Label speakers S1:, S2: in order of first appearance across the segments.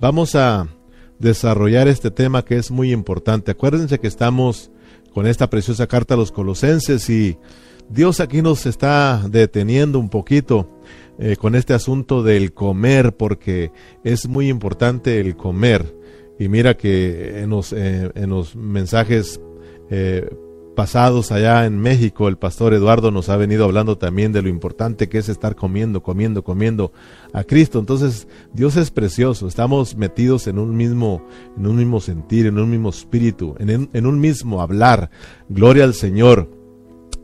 S1: vamos a desarrollar este tema que es muy importante. Acuérdense que estamos con esta preciosa carta a los colosenses y Dios aquí nos está deteniendo un poquito eh, con este asunto del comer porque es muy importante el comer. Y mira que en los, eh, en los mensajes eh, pasados allá en México, el pastor Eduardo nos ha venido hablando también de lo importante que es estar comiendo, comiendo, comiendo a Cristo. Entonces, Dios es precioso, estamos metidos en un mismo, en un mismo sentir, en un mismo espíritu, en, en un mismo hablar. Gloria al Señor.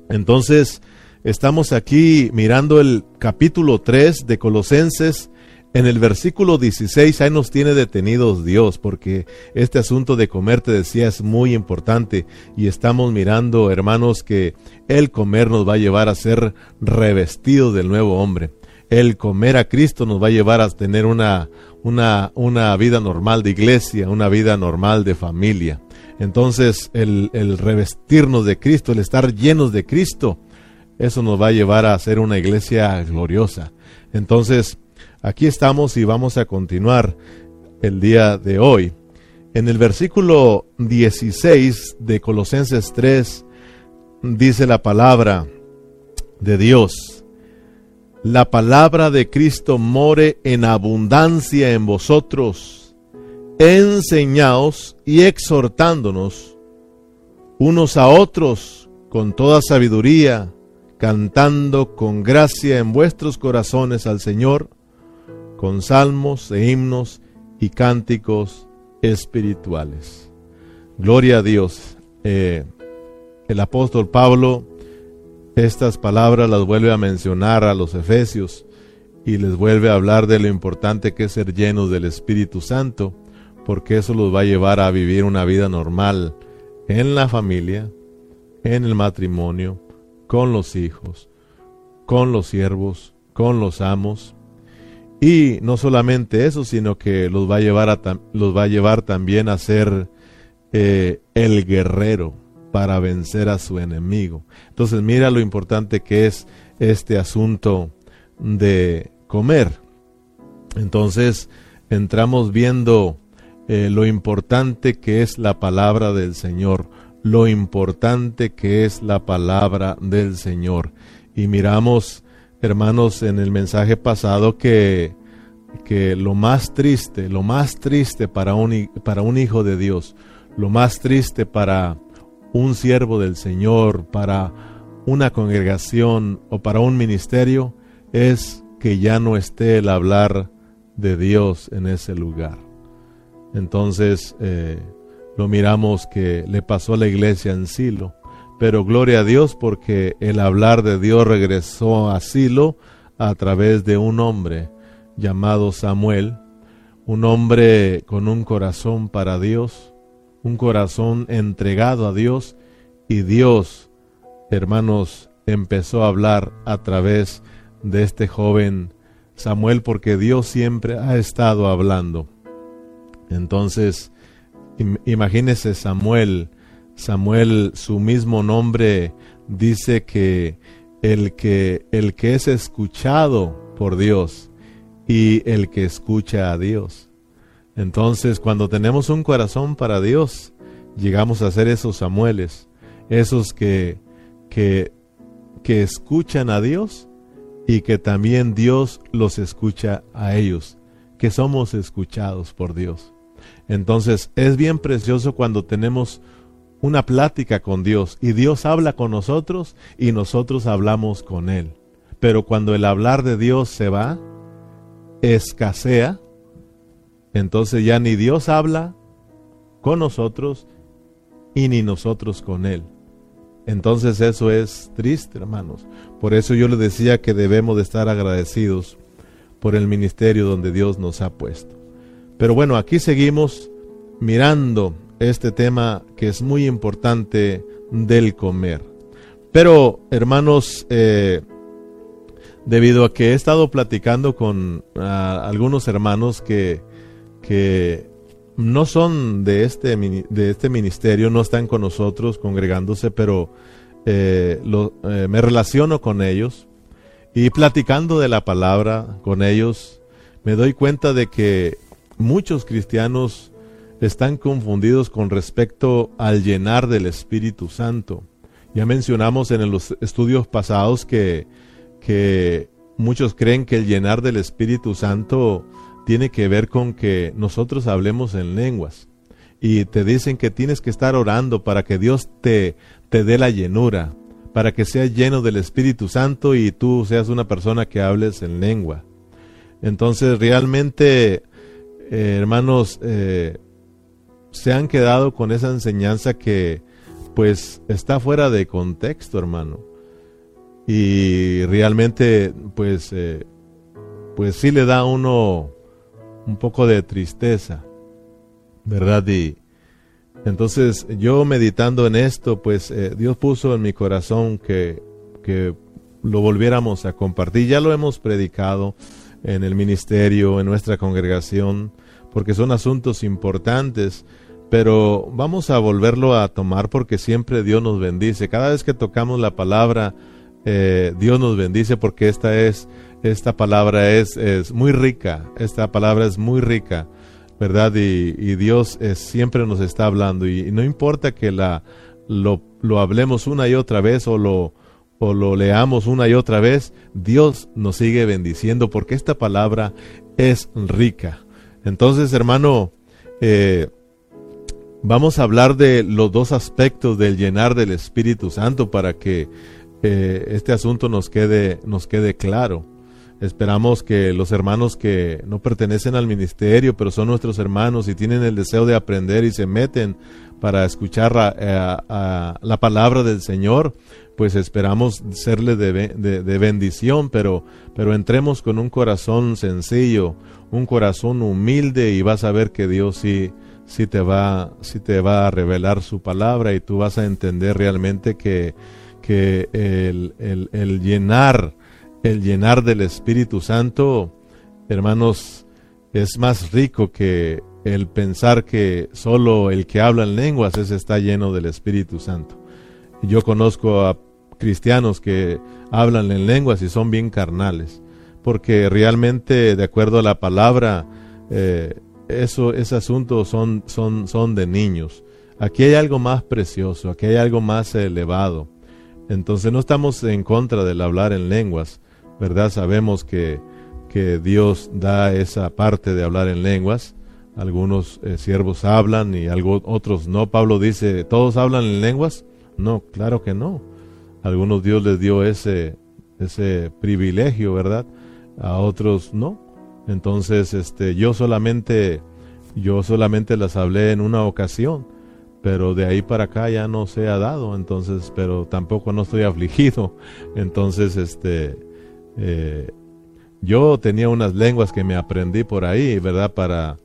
S1: Entonces, estamos aquí mirando el capítulo 3 de Colosenses en el versículo 16 ahí nos tiene detenidos Dios, porque este asunto de comer, te decía, es muy importante y estamos mirando, hermanos, que el comer nos va a llevar a ser revestidos del nuevo hombre. El comer a Cristo nos va a llevar a tener una, una, una vida normal de iglesia, una vida normal de familia. Entonces, el, el revestirnos de Cristo, el estar llenos de Cristo, eso nos va a llevar a ser una iglesia gloriosa. Entonces, Aquí estamos y vamos a continuar el día de hoy. En el versículo 16 de Colosenses 3 dice la palabra de Dios. La palabra de Cristo more en abundancia en vosotros, enseñaos y exhortándonos unos a otros con toda sabiduría, cantando con gracia en vuestros corazones al Señor, con salmos e himnos y cánticos espirituales. Gloria a Dios. Eh, el apóstol Pablo estas palabras las vuelve a mencionar a los efesios y les vuelve a hablar de lo importante que es ser llenos del Espíritu Santo, porque eso los va a llevar a vivir una vida normal en la familia, en el matrimonio, con los hijos, con los siervos, con los amos, y no solamente eso, sino que los va a llevar, a los va a llevar también a ser eh, el guerrero para vencer a su enemigo. Entonces mira lo importante que es este asunto de comer. Entonces entramos viendo eh, lo importante que es la palabra del Señor, lo importante que es la palabra del Señor. Y miramos hermanos, en el mensaje pasado que, que lo más triste, lo más triste para un, para un hijo de Dios, lo más triste para un siervo del Señor, para una congregación o para un ministerio, es que ya no esté el hablar de Dios en ese lugar. Entonces, eh, lo miramos que le pasó a la iglesia en Silo. Pero gloria a Dios porque el hablar de Dios regresó a Silo a través de un hombre llamado Samuel, un hombre con un corazón para Dios, un corazón entregado a Dios y Dios, hermanos, empezó a hablar a través de este joven Samuel porque Dios siempre ha estado hablando. Entonces, imagínese Samuel, Samuel, su mismo nombre dice que el que el que es escuchado por Dios y el que escucha a Dios. Entonces, cuando tenemos un corazón para Dios, llegamos a ser esos Samueles, esos que que que escuchan a Dios y que también Dios los escucha a ellos, que somos escuchados por Dios. Entonces, es bien precioso cuando tenemos una plática con Dios y Dios habla con nosotros y nosotros hablamos con Él. Pero cuando el hablar de Dios se va, escasea, entonces ya ni Dios habla con nosotros y ni nosotros con Él. Entonces eso es triste, hermanos. Por eso yo le decía que debemos de estar agradecidos por el ministerio donde Dios nos ha puesto. Pero bueno, aquí seguimos mirando este tema que es muy importante del comer. Pero, hermanos, eh, debido a que he estado platicando con ah, algunos hermanos que, que no son de este, de este ministerio, no están con nosotros congregándose, pero eh, eh, me relaciono con ellos y platicando de la palabra con ellos, me doy cuenta de que muchos cristianos están confundidos con respecto al llenar del Espíritu Santo. Ya mencionamos en los estudios pasados que, que muchos creen que el llenar del Espíritu Santo tiene que ver con que nosotros hablemos en lenguas. Y te dicen que tienes que estar orando para que Dios te, te dé la llenura, para que seas lleno del Espíritu Santo y tú seas una persona que hables en lengua. Entonces realmente, eh, hermanos, eh, se han quedado con esa enseñanza que pues está fuera de contexto, hermano. Y realmente, pues, eh, pues sí le da a uno un poco de tristeza, ¿verdad? Y entonces yo meditando en esto, pues eh, Dios puso en mi corazón que, que lo volviéramos a compartir. Ya lo hemos predicado en el ministerio, en nuestra congregación, porque son asuntos importantes, pero vamos a volverlo a tomar porque siempre Dios nos bendice. Cada vez que tocamos la palabra, eh, Dios nos bendice porque esta es esta palabra es, es muy rica, esta palabra es muy rica, ¿verdad? Y, Dios siempre nos está hablando y, no importa que la, lo, lo, hablemos una y otra vez o lo, o lo leamos una y otra vez, Dios nos sigue bendiciendo porque esta palabra es rica. Entonces, hermano, eh, vamos a hablar de los dos aspectos del llenar del Espíritu Santo para que eh, este asunto nos quede, nos quede claro. Esperamos que los hermanos que no pertenecen al ministerio, pero son nuestros hermanos y tienen el deseo de aprender y se meten para escuchar la, la palabra del Señor, pues esperamos serle de, bendición, pero, pero entremos con un corazón sencillo, un corazón humilde y vas a ver que Dios sí, sí, te, va, sí te va a revelar su palabra y tú vas a entender realmente que, que el, el, el llenar el llenar del Espíritu Santo, hermanos, es más rico que el pensar que solo el que habla en lenguas es está lleno del Espíritu Santo. Yo conozco a cristianos que hablan en lenguas y son bien carnales, porque realmente, de acuerdo a la palabra, eh, eso, ese asunto son, son, son de niños. Aquí hay algo más precioso, aquí hay algo más elevado. Entonces no estamos en contra del hablar en lenguas, ¿verdad? Sabemos que, que Dios da esa parte de hablar en lenguas. Algunos eh, siervos hablan y algo, otros no. Pablo dice, ¿todos hablan en lenguas? No, claro que no. algunos Dios les dio ese, ese privilegio, ¿verdad? A otros no. Entonces, este, yo solamente, yo solamente las hablé en una ocasión, pero de ahí para acá ya no se ha dado. Entonces, pero tampoco no estoy afligido. Entonces, este, eh, yo tenía unas lenguas que me aprendí por ahí, ¿verdad? Para,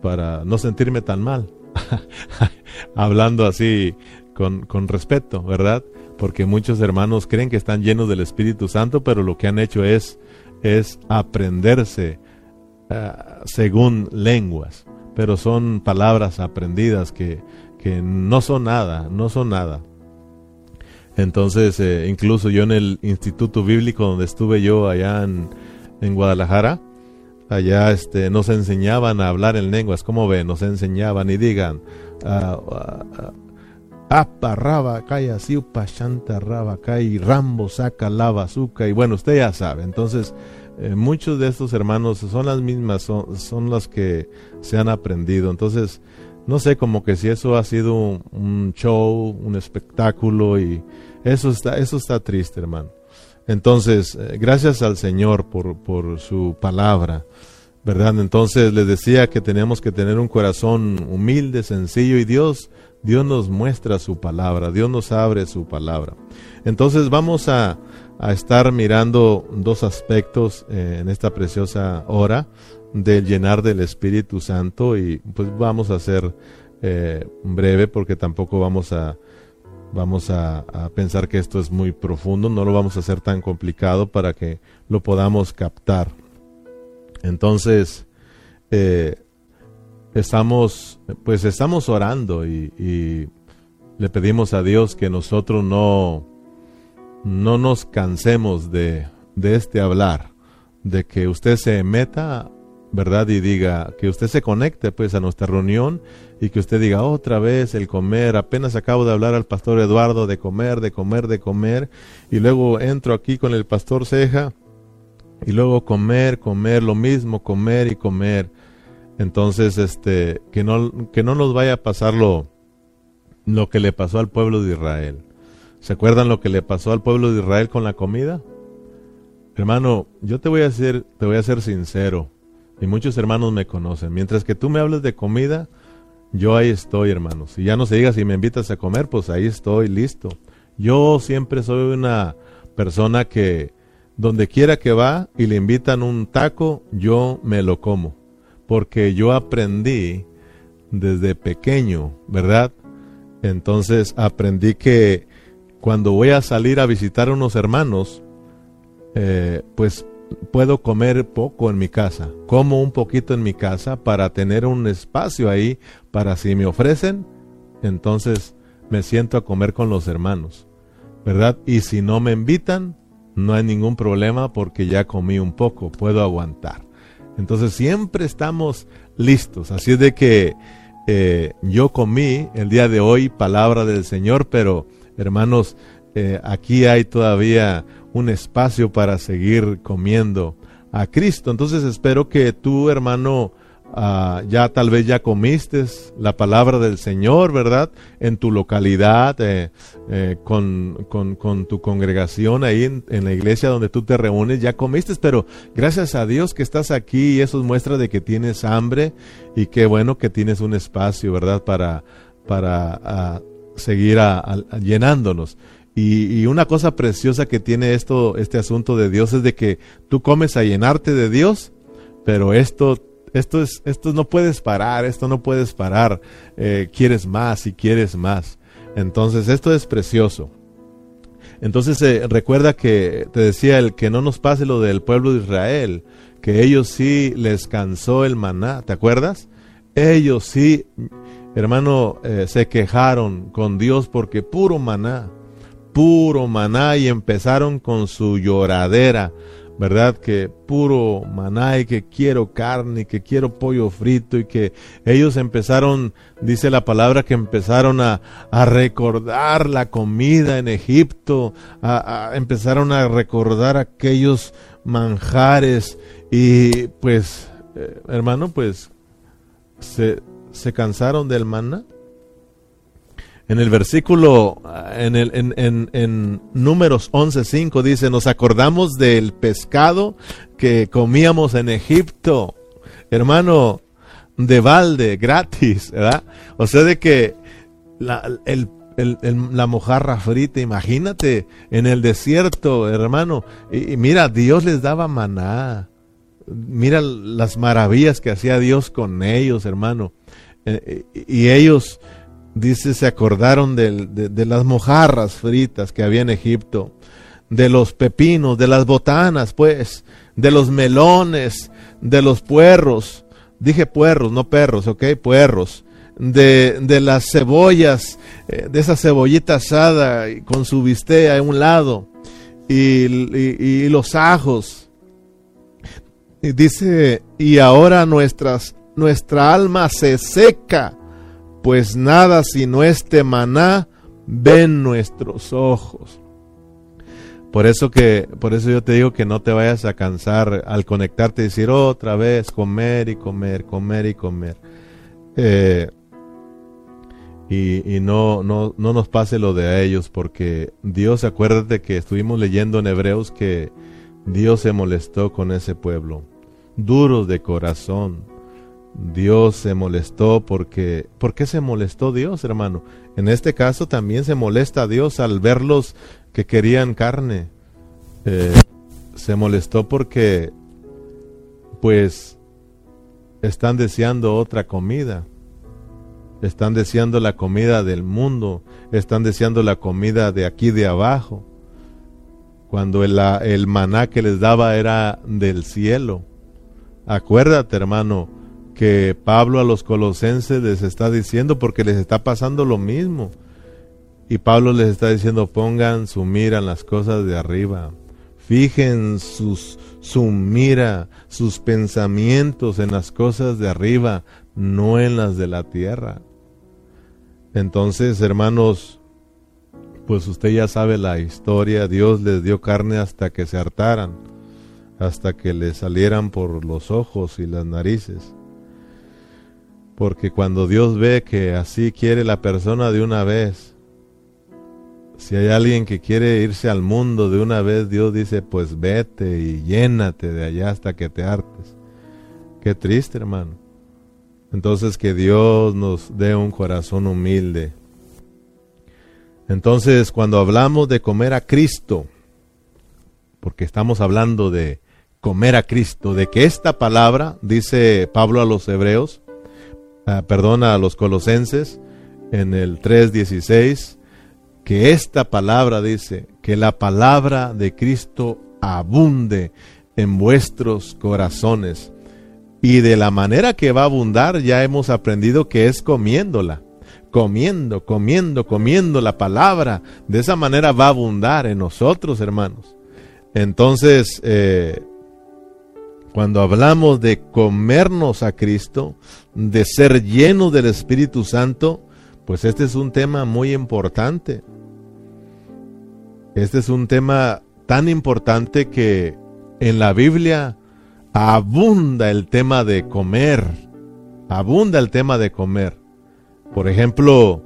S1: para no sentirme tan mal. Hablando así con, con, respeto, ¿verdad? Porque muchos hermanos creen que están llenos del Espíritu Santo, pero lo que han hecho es, es aprenderse ah, según lenguas. Pero son palabras aprendidas que, que no son nada, no son nada. Entonces, eh, incluso yo en el Instituto Bíblico donde estuve yo allá en, Guadalajara, allá este, nos enseñaban a hablar en lenguas, ¿cómo ven? Nos enseñaban y digan, apa raba kaya siupa shanta raba kai rambo saca lava azúcar y bueno usted ya sabe entonces eh, muchos de estos hermanos son las mismas son, son las que se han aprendido entonces no sé como que si eso ha sido un show un espectáculo y eso está, eso está triste, hermano. Entonces, eh, gracias al Señor por, por su palabra, ¿verdad? Entonces les decía que tenemos que tener un corazón humilde, sencillo, y Dios, Dios nos muestra su palabra, Dios nos abre su palabra. Entonces vamos a, a estar mirando dos aspectos eh, en esta preciosa hora del llenar del Espíritu Santo y pues vamos a ser eh, breve porque tampoco vamos a Vamos a, pensar que esto es muy profundo, no lo vamos a hacer tan complicado para que lo podamos captar. Entonces, eh, estamos, pues estamos orando y, le pedimos a Dios que nosotros no, no nos cansemos de, de este hablar, de que usted se meta ¿verdad? Y diga que usted se conecte pues a nuestra reunión y que usted diga otra vez el comer. Apenas acabo de hablar al pastor Eduardo de comer, de comer, de comer. Y luego entro aquí con el pastor Ceja y luego comer, comer, lo mismo, comer y comer. Entonces, este, que no, que no nos vaya a pasar lo, lo que le pasó al pueblo de Israel. ¿Se acuerdan lo que le pasó al pueblo de Israel con la comida? Hermano, yo te voy a decir, te voy a ser sincero, y muchos hermanos me conocen. Mientras que tú me hables de comida, yo ahí estoy, hermano. Si ya no se diga si me invitas a comer, pues ahí estoy, listo. Yo siempre soy una persona que donde quiera que va y le invitan un taco, yo me lo como. Porque yo aprendí desde pequeño, ¿verdad? Entonces aprendí que cuando voy a salir a visitar a unos hermanos, eh, pues puedo comer poco en mi casa. Como un poquito en mi casa para tener un espacio ahí para si me ofrecen, entonces me siento a comer con los hermanos, ¿verdad? Y si no me invitan, no hay ningún problema porque ya comí un poco, puedo aguantar. Entonces siempre estamos listos. Así es de que eh, yo comí el día de hoy palabra del Señor, pero hermanos, eh, aquí hay todavía un espacio para seguir comiendo a Cristo. Entonces espero que tú, hermano, Ah, ya tal vez ya comiste la palabra del Señor, ¿verdad? En tu localidad, eh, eh, con, con, tu congregación ahí en, la iglesia donde tú te reúnes, ya comiste, pero gracias a Dios que estás aquí y eso muestra de que tienes hambre y qué bueno que tienes un espacio, ¿verdad? Para, para ah, seguir llenándonos. Y, una cosa preciosa que tiene esto, este asunto de Dios es de que tú comes a llenarte de Dios, pero esto esto es, esto no puedes parar, esto no puedes parar. Eh, quieres más y quieres más. Entonces, esto es precioso. Entonces, eh, recuerda que te decía el que no nos pase lo del pueblo de Israel, que ellos sí les cansó el maná, ¿te acuerdas? Ellos sí, hermano, eh, se quejaron con Dios porque puro maná, puro maná y empezaron con su lloradera ¿verdad? Que puro maná y que quiero carne y que quiero pollo frito y que ellos empezaron, dice la palabra, que empezaron a, recordar la comida en Egipto, a, empezaron a recordar aquellos manjares y pues, eh, hermano, pues se, se cansaron del maná. En el versículo, en, el, en, en, en Números 11.5 dice, nos acordamos del pescado que comíamos en Egipto, hermano, de balde, gratis, ¿verdad? O sea, de que la, el, la mojarra frita, imagínate, en el desierto, hermano, y, mira, Dios les daba maná, mira las maravillas que hacía Dios con ellos, hermano, eh, y ellos dice, se acordaron de, las mojarras fritas que había en Egipto, de los pepinos, de las botanas, pues, de los melones, de los puerros, dije puerros, no perros, ok, puerros, de, de las cebollas, eh, de esa cebollita asada con su bistea a un lado, y, y los ajos. Y dice, y ahora nuestras, nuestra alma se seca pues nada sino este maná ven nuestros ojos. Por eso que, por eso yo te digo que no te vayas a cansar al conectarte y decir otra vez comer y comer, comer y comer. Eh, y, y no, no, no nos pase lo de ellos, porque Dios, acuérdate que estuvimos leyendo en Hebreos que Dios se molestó con ese pueblo, duros de corazón, Dios se molestó porque... ¿Por qué se molestó Dios, hermano? En este caso también se molesta a Dios al verlos que querían carne. Eh, se molestó porque pues están deseando otra comida. Están deseando la comida del mundo. Están deseando la comida de aquí de abajo. Cuando el, el maná que les daba era del cielo. Acuérdate, hermano, que Pablo a los colosenses les está diciendo porque les está pasando lo mismo. Y Pablo les está diciendo, pongan su mira en las cosas de arriba, fijen su mira, sus pensamientos en las cosas de arriba, no en las de la tierra. Entonces, hermanos, pues usted ya sabe la historia, Dios les dio carne hasta que se hartaran, hasta que le salieran por los ojos y las narices. Porque cuando Dios ve que así quiere la persona de una vez, si hay alguien que quiere irse al mundo de una vez, Dios dice, pues vete y llénate de allá hasta que te hartes. Qué triste, hermano. Entonces que Dios nos dé un corazón humilde. Entonces cuando hablamos de comer a Cristo, porque estamos hablando de comer a Cristo, de que esta palabra, dice Pablo a los hebreos, ah, perdona a los colosenses, en el 3.16, que esta palabra dice, que la palabra de Cristo abunde en vuestros corazones. Y de la manera que va a abundar ya hemos aprendido que es comiéndola. Comiendo, comiendo, comiendo la palabra. De esa manera va a abundar en nosotros, hermanos. Entonces, eh, cuando hablamos de comernos a Cristo, de ser llenos del Espíritu Santo, pues este es un tema muy importante. Este es un tema tan importante que en la Biblia abunda el tema de comer. Abunda el tema de comer. Por ejemplo,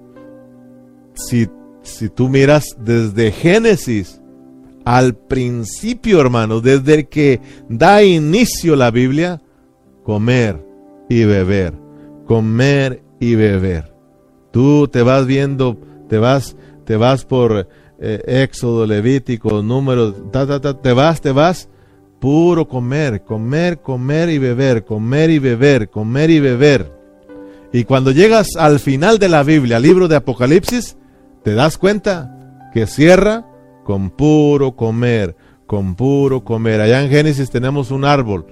S1: si, si tú miras desde Génesis al principio, hermano, desde el que da inicio la Biblia, comer y beber, comer y beber. Tú te vas viendo, te vas, te vas por eh, Éxodo, Levítico, números, te vas, te vas, puro comer, comer, comer y beber, comer y beber, comer y beber. Y cuando llegas al final de la Biblia, libro de Apocalipsis, te das cuenta que cierra con puro comer, con puro comer. Allá en Génesis tenemos un árbol,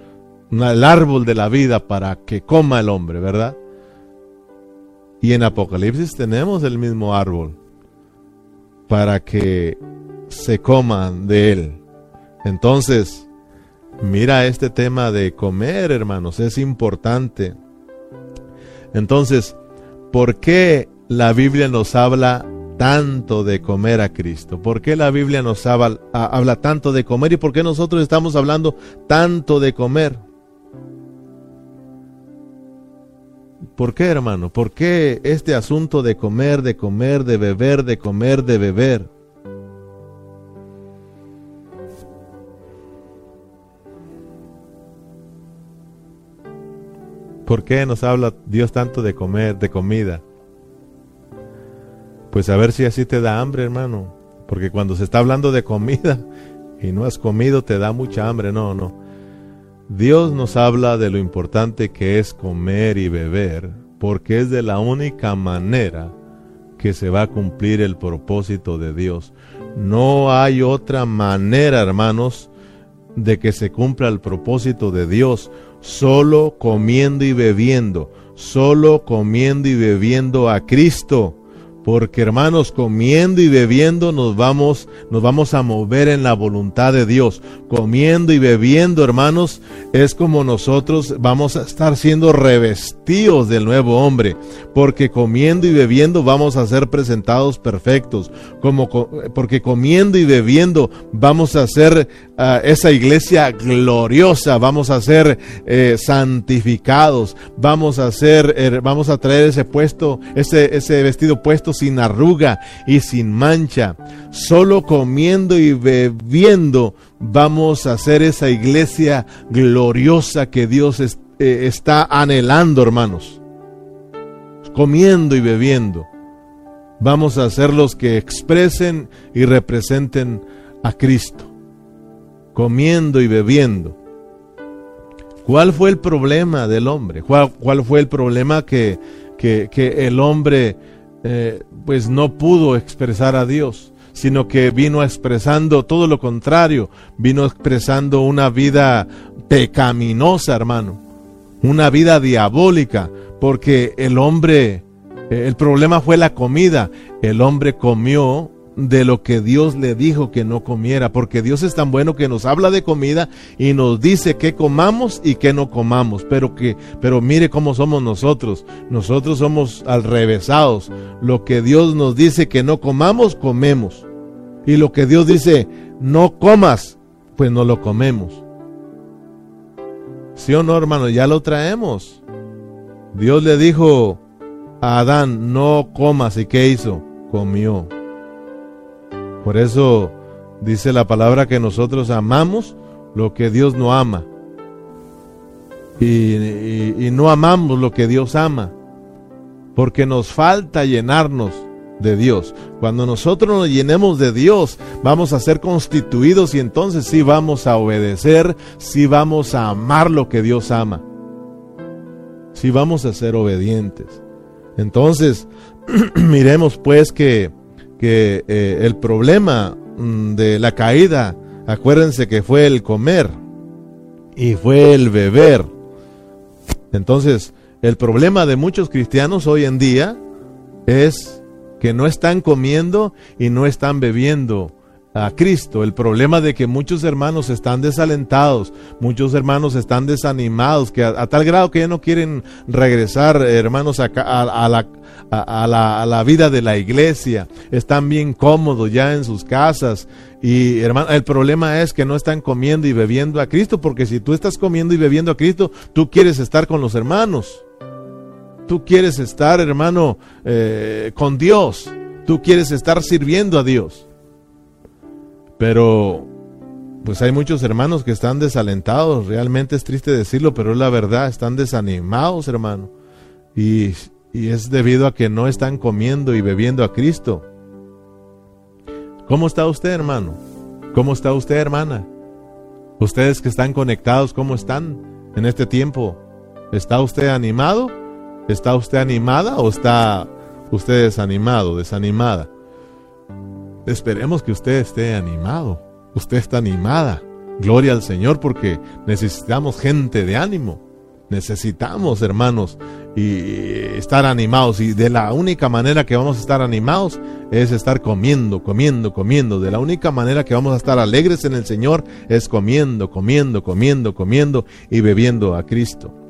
S1: el árbol de la vida para que coma el hombre, ¿verdad? Y en Apocalipsis tenemos el mismo árbol para que se coman de él. Entonces, mira este tema de comer, hermanos, es importante. Entonces, ¿por qué la Biblia nos habla tanto de comer a Cristo? ¿Por qué la Biblia nos habla, habla tanto de comer y por qué nosotros estamos hablando tanto de comer? ¿Por qué, hermano? ¿Por qué este asunto de comer, de comer, de beber, de comer, de beber? ¿Por qué nos habla Dios tanto de comer, de comida? Pues a ver si así te da hambre, hermano. Porque cuando se está hablando de comida y no has comido, te da mucha hambre. No, no. Dios nos habla de lo importante que es comer y beber, porque es de la única manera que se va a cumplir el propósito de Dios. No hay otra manera, hermanos, de que se cumpla el propósito de Dios, solo comiendo y bebiendo, solo comiendo y bebiendo a Cristo. Porque hermanos, comiendo y bebiendo nos vamos, nos vamos a mover en la voluntad de Dios. Comiendo y bebiendo, hermanos, es como nosotros vamos a estar siendo revestidos del nuevo hombre. Porque comiendo y bebiendo vamos a ser presentados perfectos. Como, porque comiendo y bebiendo vamos a ser esa iglesia gloriosa. Vamos a ser eh, santificados. Vamos a ser, eh, vamos a traer ese puesto, ese, ese vestido puesto sin arruga y sin mancha. Solo comiendo y bebiendo vamos a hacer esa iglesia gloriosa que Dios eh, está anhelando, hermanos. Comiendo y bebiendo. Vamos a ser los que expresen y representen a Cristo. Comiendo y bebiendo. ¿Cuál fue el problema del hombre? ¿Cuál, fue el problema que, que, que el hombre eh, pues no pudo expresar a Dios, sino que vino expresando todo lo contrario, vino expresando una vida pecaminosa, hermano, una vida diabólica, porque el hombre, eh, el problema fue la comida, el hombre comió de lo que Dios le dijo que no comiera, porque Dios es tan bueno que nos habla de comida y nos dice que comamos y que no comamos, pero que pero mire cómo somos nosotros. Nosotros somos al revésados. Lo que Dios nos dice que no comamos, comemos. Y lo que Dios dice, no comas, pues no lo comemos. ¿Sí o no, hermano? Ya lo traemos. Dios le dijo a Adán, no comas. ¿Y qué hizo? Comió. Por eso dice la palabra que nosotros amamos lo que Dios no ama. Y, no amamos lo que Dios ama. Porque nos falta llenarnos de Dios. Cuando nosotros nos llenemos de Dios, vamos a ser constituidos y entonces sí vamos a obedecer, sí vamos a amar lo que Dios ama. Sí vamos a ser obedientes. Entonces, miremos pues que que eh, el problema mm, de la caída, acuérdense que fue el comer y fue el beber. Entonces, el problema de muchos cristianos hoy en día es que no están comiendo y no están bebiendo a Cristo. El problema de que muchos hermanos están desalentados, muchos hermanos están desanimados, que a, tal grado que ya no quieren regresar, hermanos, a, a, la, a, la, vida de la iglesia. Están bien cómodos ya en sus casas. Y hermano, el problema es que no están comiendo y bebiendo a Cristo, porque si tú estás comiendo y bebiendo a Cristo, tú quieres estar con los hermanos. Tú quieres estar, hermano, eh, con Dios. Tú quieres estar sirviendo a Dios. Pero, pues hay muchos hermanos que están desalentados, realmente es triste decirlo, pero es la verdad, están desanimados, hermano. Y, y es debido a que no están comiendo y bebiendo a Cristo. ¿Cómo está usted, hermano? ¿Cómo está usted, hermana? Ustedes que están conectados, ¿cómo están en este tiempo? ¿Está usted animado? ¿Está usted animada o está usted desanimado, desanimada? Esperemos que usted esté animado. Usted está animada. Gloria al Señor porque necesitamos gente de ánimo. Necesitamos, hermanos, y estar animados. Y de la única manera que vamos a estar animados es estar comiendo, comiendo, comiendo. De la única manera que vamos a estar alegres en el Señor es comiendo, comiendo, comiendo, comiendo y bebiendo a Cristo.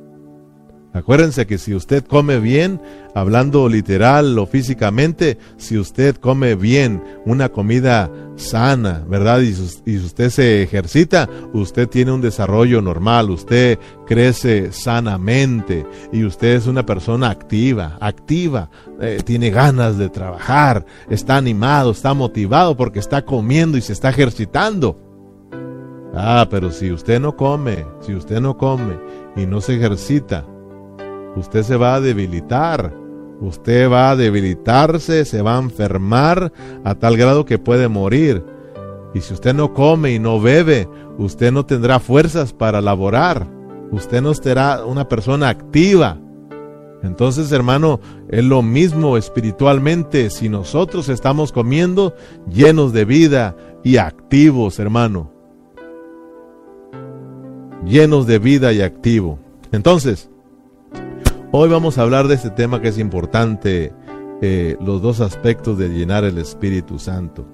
S1: Acuérdense que si usted come bien, hablando literal o físicamente, si usted come bien una comida sana, ¿verdad? Y, usted se ejercita, usted tiene un desarrollo normal, usted crece sanamente y usted es una persona activa, activa, eh, tiene ganas de trabajar, está animado, está motivado porque está comiendo y se está ejercitando. Ah, pero si usted no come, si usted no come y no se ejercita, usted se va a debilitar. Usted va a debilitarse, se va a enfermar a tal grado que puede morir. Y si usted no come y no bebe, usted no tendrá fuerzas para laborar. Usted no será una persona activa. Entonces, hermano, es lo mismo espiritualmente si nosotros estamos comiendo llenos de vida y activos, hermano. Llenos de vida y activo. Entonces, Hoy vamos a hablar de este tema que es importante, eh, los dos aspectos de llenar el Espíritu Santo.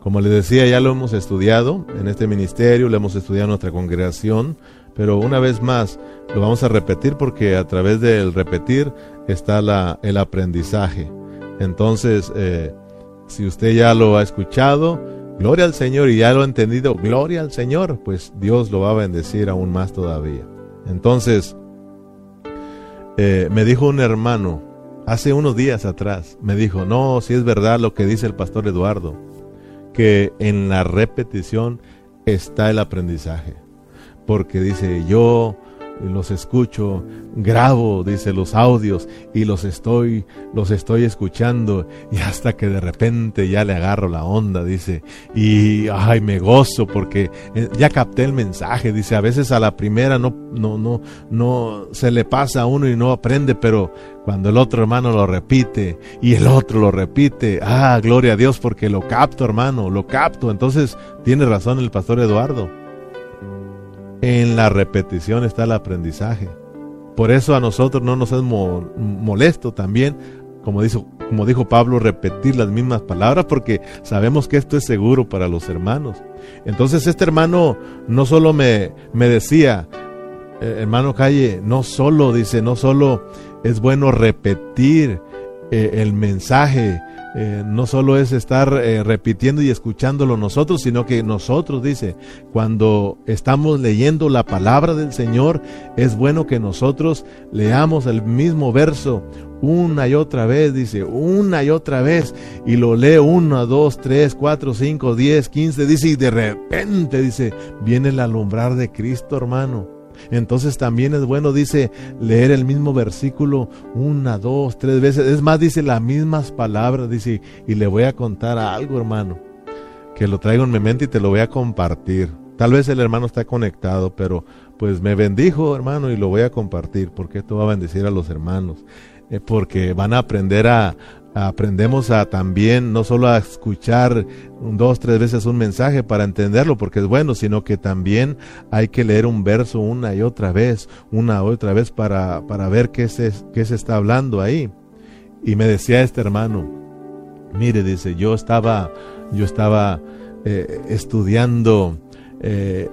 S1: Como les decía, ya lo hemos estudiado en este ministerio, lo hemos estudiado en nuestra congregación, pero una vez más lo vamos a repetir porque a través del repetir está el aprendizaje. Entonces, eh, si usted ya lo ha escuchado, gloria al Señor y ya lo ha entendido, gloria al Señor, pues Dios lo va a bendecir aún más todavía. Entonces, eh, me dijo un hermano, hace unos días atrás, me dijo, no, si es verdad lo que dice el pastor Eduardo, que en la repetición está el aprendizaje. Porque dice, yo los escucho, grabo, dice, los audios y los estoy, los estoy escuchando y hasta que de repente ya le agarro la onda, dice, y ay, me gozo porque eh, ya capté el mensaje, dice, a veces a la primera no, no, no, no se le pasa a uno y no aprende, pero cuando el otro hermano lo repite y el otro lo repite, ah, gloria a Dios porque lo capto, hermano, lo capto. Entonces tiene razón el pastor Eduardo en la repetición está el aprendizaje. Por eso a nosotros no nos es molesto también como dijo, Pablo, repetir las mismas palabras porque sabemos que esto es seguro para los hermanos. Entonces este hermano no solo me, me decía, eh, hermano Calle, no solo, dice, no solo es bueno repetir eh, el mensaje, eh, no solo es estar repitiendo y escuchándolo nosotros, sino que nosotros, dice, cuando estamos leyendo la palabra del Señor, es bueno que nosotros leamos el mismo verso una y otra vez, dice, una y otra vez, y lo lee una, dos, tres, cuatro, cinco, diez, quince, dice, y de repente, dice, viene el alumbrar de Cristo, hermano. Entonces también es bueno, dice, leer el mismo versículo una, dos, tres veces. Es más, dice las mismas palabras, dice, y le voy a contar algo, hermano, que lo traigo en mi mente y te lo voy a compartir. Tal vez el hermano está conectado, pero pues me bendijo, hermano, y lo voy a compartir, porque esto va a bendecir a los hermanos. Eh, porque van a aprender a, aprendemos a también no solo a escuchar dos, tres veces un mensaje para entenderlo porque es bueno, sino que también hay que leer un verso una y otra vez, una y otra vez para, para ver qué se, qué se está hablando ahí. Y me decía este hermano, mire, dice, yo estaba, yo estaba eh, estudiando eh,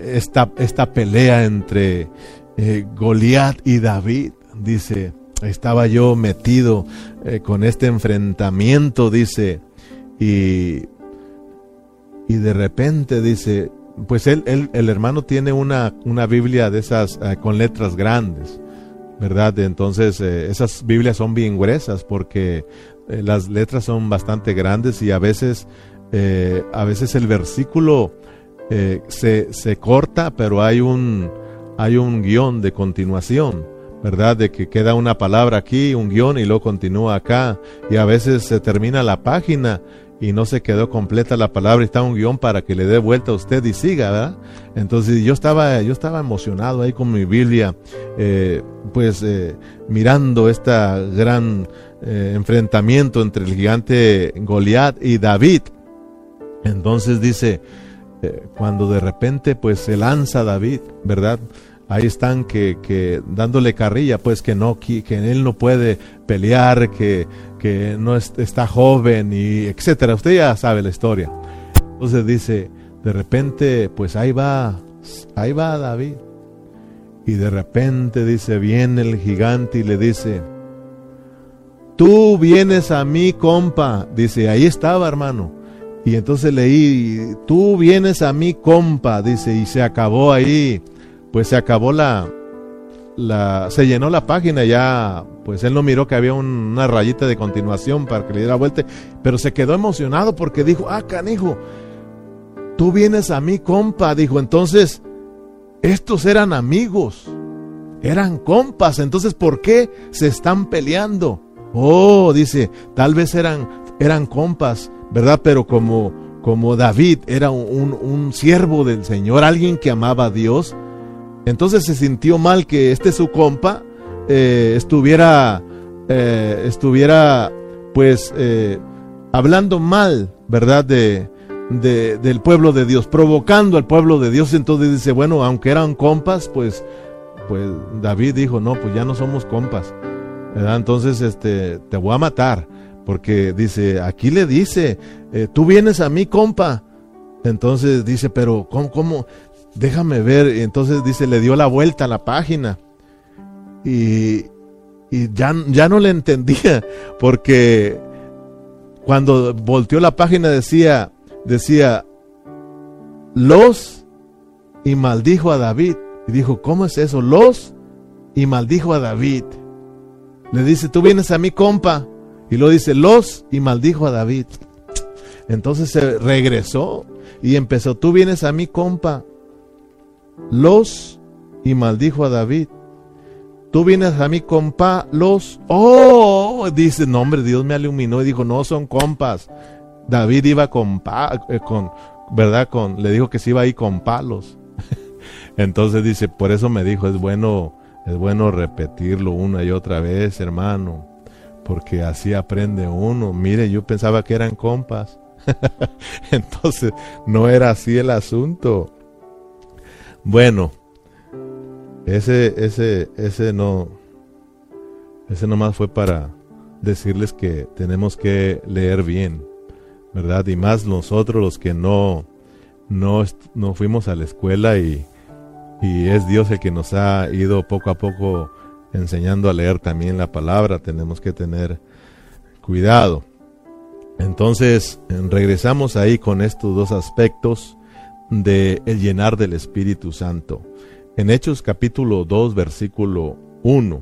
S1: esta, esta pelea entre Goliat y David dice, estaba yo metido eh, con este enfrentamiento, dice, y, y de repente dice, pues él, el hermano tiene una, una Biblia de esas eh, con letras grandes, ¿verdad? Entonces eh, esas Biblias son bien gruesas porque las letras son bastante grandes y a veces, a veces el versículo se, se corta, pero hay un, hay un guion de continuación. ¿Verdad? De que queda una palabra aquí, un guion y luego continúa acá. Y a veces se termina la página y no se quedó completa la palabra está un guion para que le dé vuelta a usted y siga, ¿verdad? Entonces yo estaba, yo estaba emocionado ahí con mi Biblia, eh, pues eh, mirando este gran eh, enfrentamiento entre el gigante Goliat y David. Entonces dice, cuando de repente pues se lanza David, ¿verdad? Ahí están que, que, dándole carrilla, pues que no, que, él no puede pelear, que, que no está joven y etcétera. Usted ya sabe la historia. Entonces dice, de repente, pues ahí va, ahí va David. Y de repente dice, viene el gigante y le dice, tú vienes a mí, compa. Dice, ahí estaba, hermano. Y entonces leí, tú vienes a mí, compa. Dice, y se acabó ahí pues se acabó la, la, se llenó la página ya, pues él no miró que había una rayita de continuación para que le diera vuelta, pero se quedó emocionado porque dijo, ah, canijo, tú vienes a mí, compa, dijo, entonces, estos eran amigos, eran compas, entonces, ¿por qué se están peleando? Oh, dice, tal vez eran, eran compas, ¿verdad? Pero como, como David era un, un siervo del Señor, alguien que amaba a Dios, entonces se sintió mal que este su compa eh, estuviera, eh, estuviera pues eh, hablando mal, ¿verdad? De, del pueblo de Dios, provocando al pueblo de Dios. Entonces dice, bueno, aunque eran compas, pues, pues David dijo, no, pues ya no somos compas. ¿verdad? Entonces, este, te voy a matar. Porque dice, aquí le dice, tú vienes a mí, compa. Entonces dice, pero ¿cómo, cómo? Déjame ver. Y entonces dice, le dio la vuelta a la página. Y, y ya, ya no le entendía, porque cuando volteó la página decía, decía, los y maldijo a David. Y dijo, ¿cómo es eso? Los y maldijo a David. Le dice, tú vienes a mi compa. Y lo dice, los y maldijo a David. Entonces se regresó y empezó, tú vienes a mi compa los y maldijo a David. Tú vienes a mi compa, los. Oh, dice, no hombre, Dios me iluminó y dijo, no son compas. David iba con, eh, con ¿verdad? Con, le dijo que se iba ahí con palos. Entonces dice, por eso me dijo, es bueno, es bueno repetirlo una y otra vez, hermano, porque así aprende uno. Mire, yo pensaba que eran compas. Entonces, no era así el asunto. Bueno, ese, ese, ese no, Ese nomás fue para decirles que tenemos que leer bien, ¿verdad? Y más nosotros los que no, no, no fuimos a la escuela y, y es Dios el que nos ha ido poco a poco enseñando a leer también la palabra, tenemos que tener cuidado. Entonces, regresamos ahí con estos dos aspectos de el llenar del Espíritu Santo. En Hechos capítulo 2, versículo 1,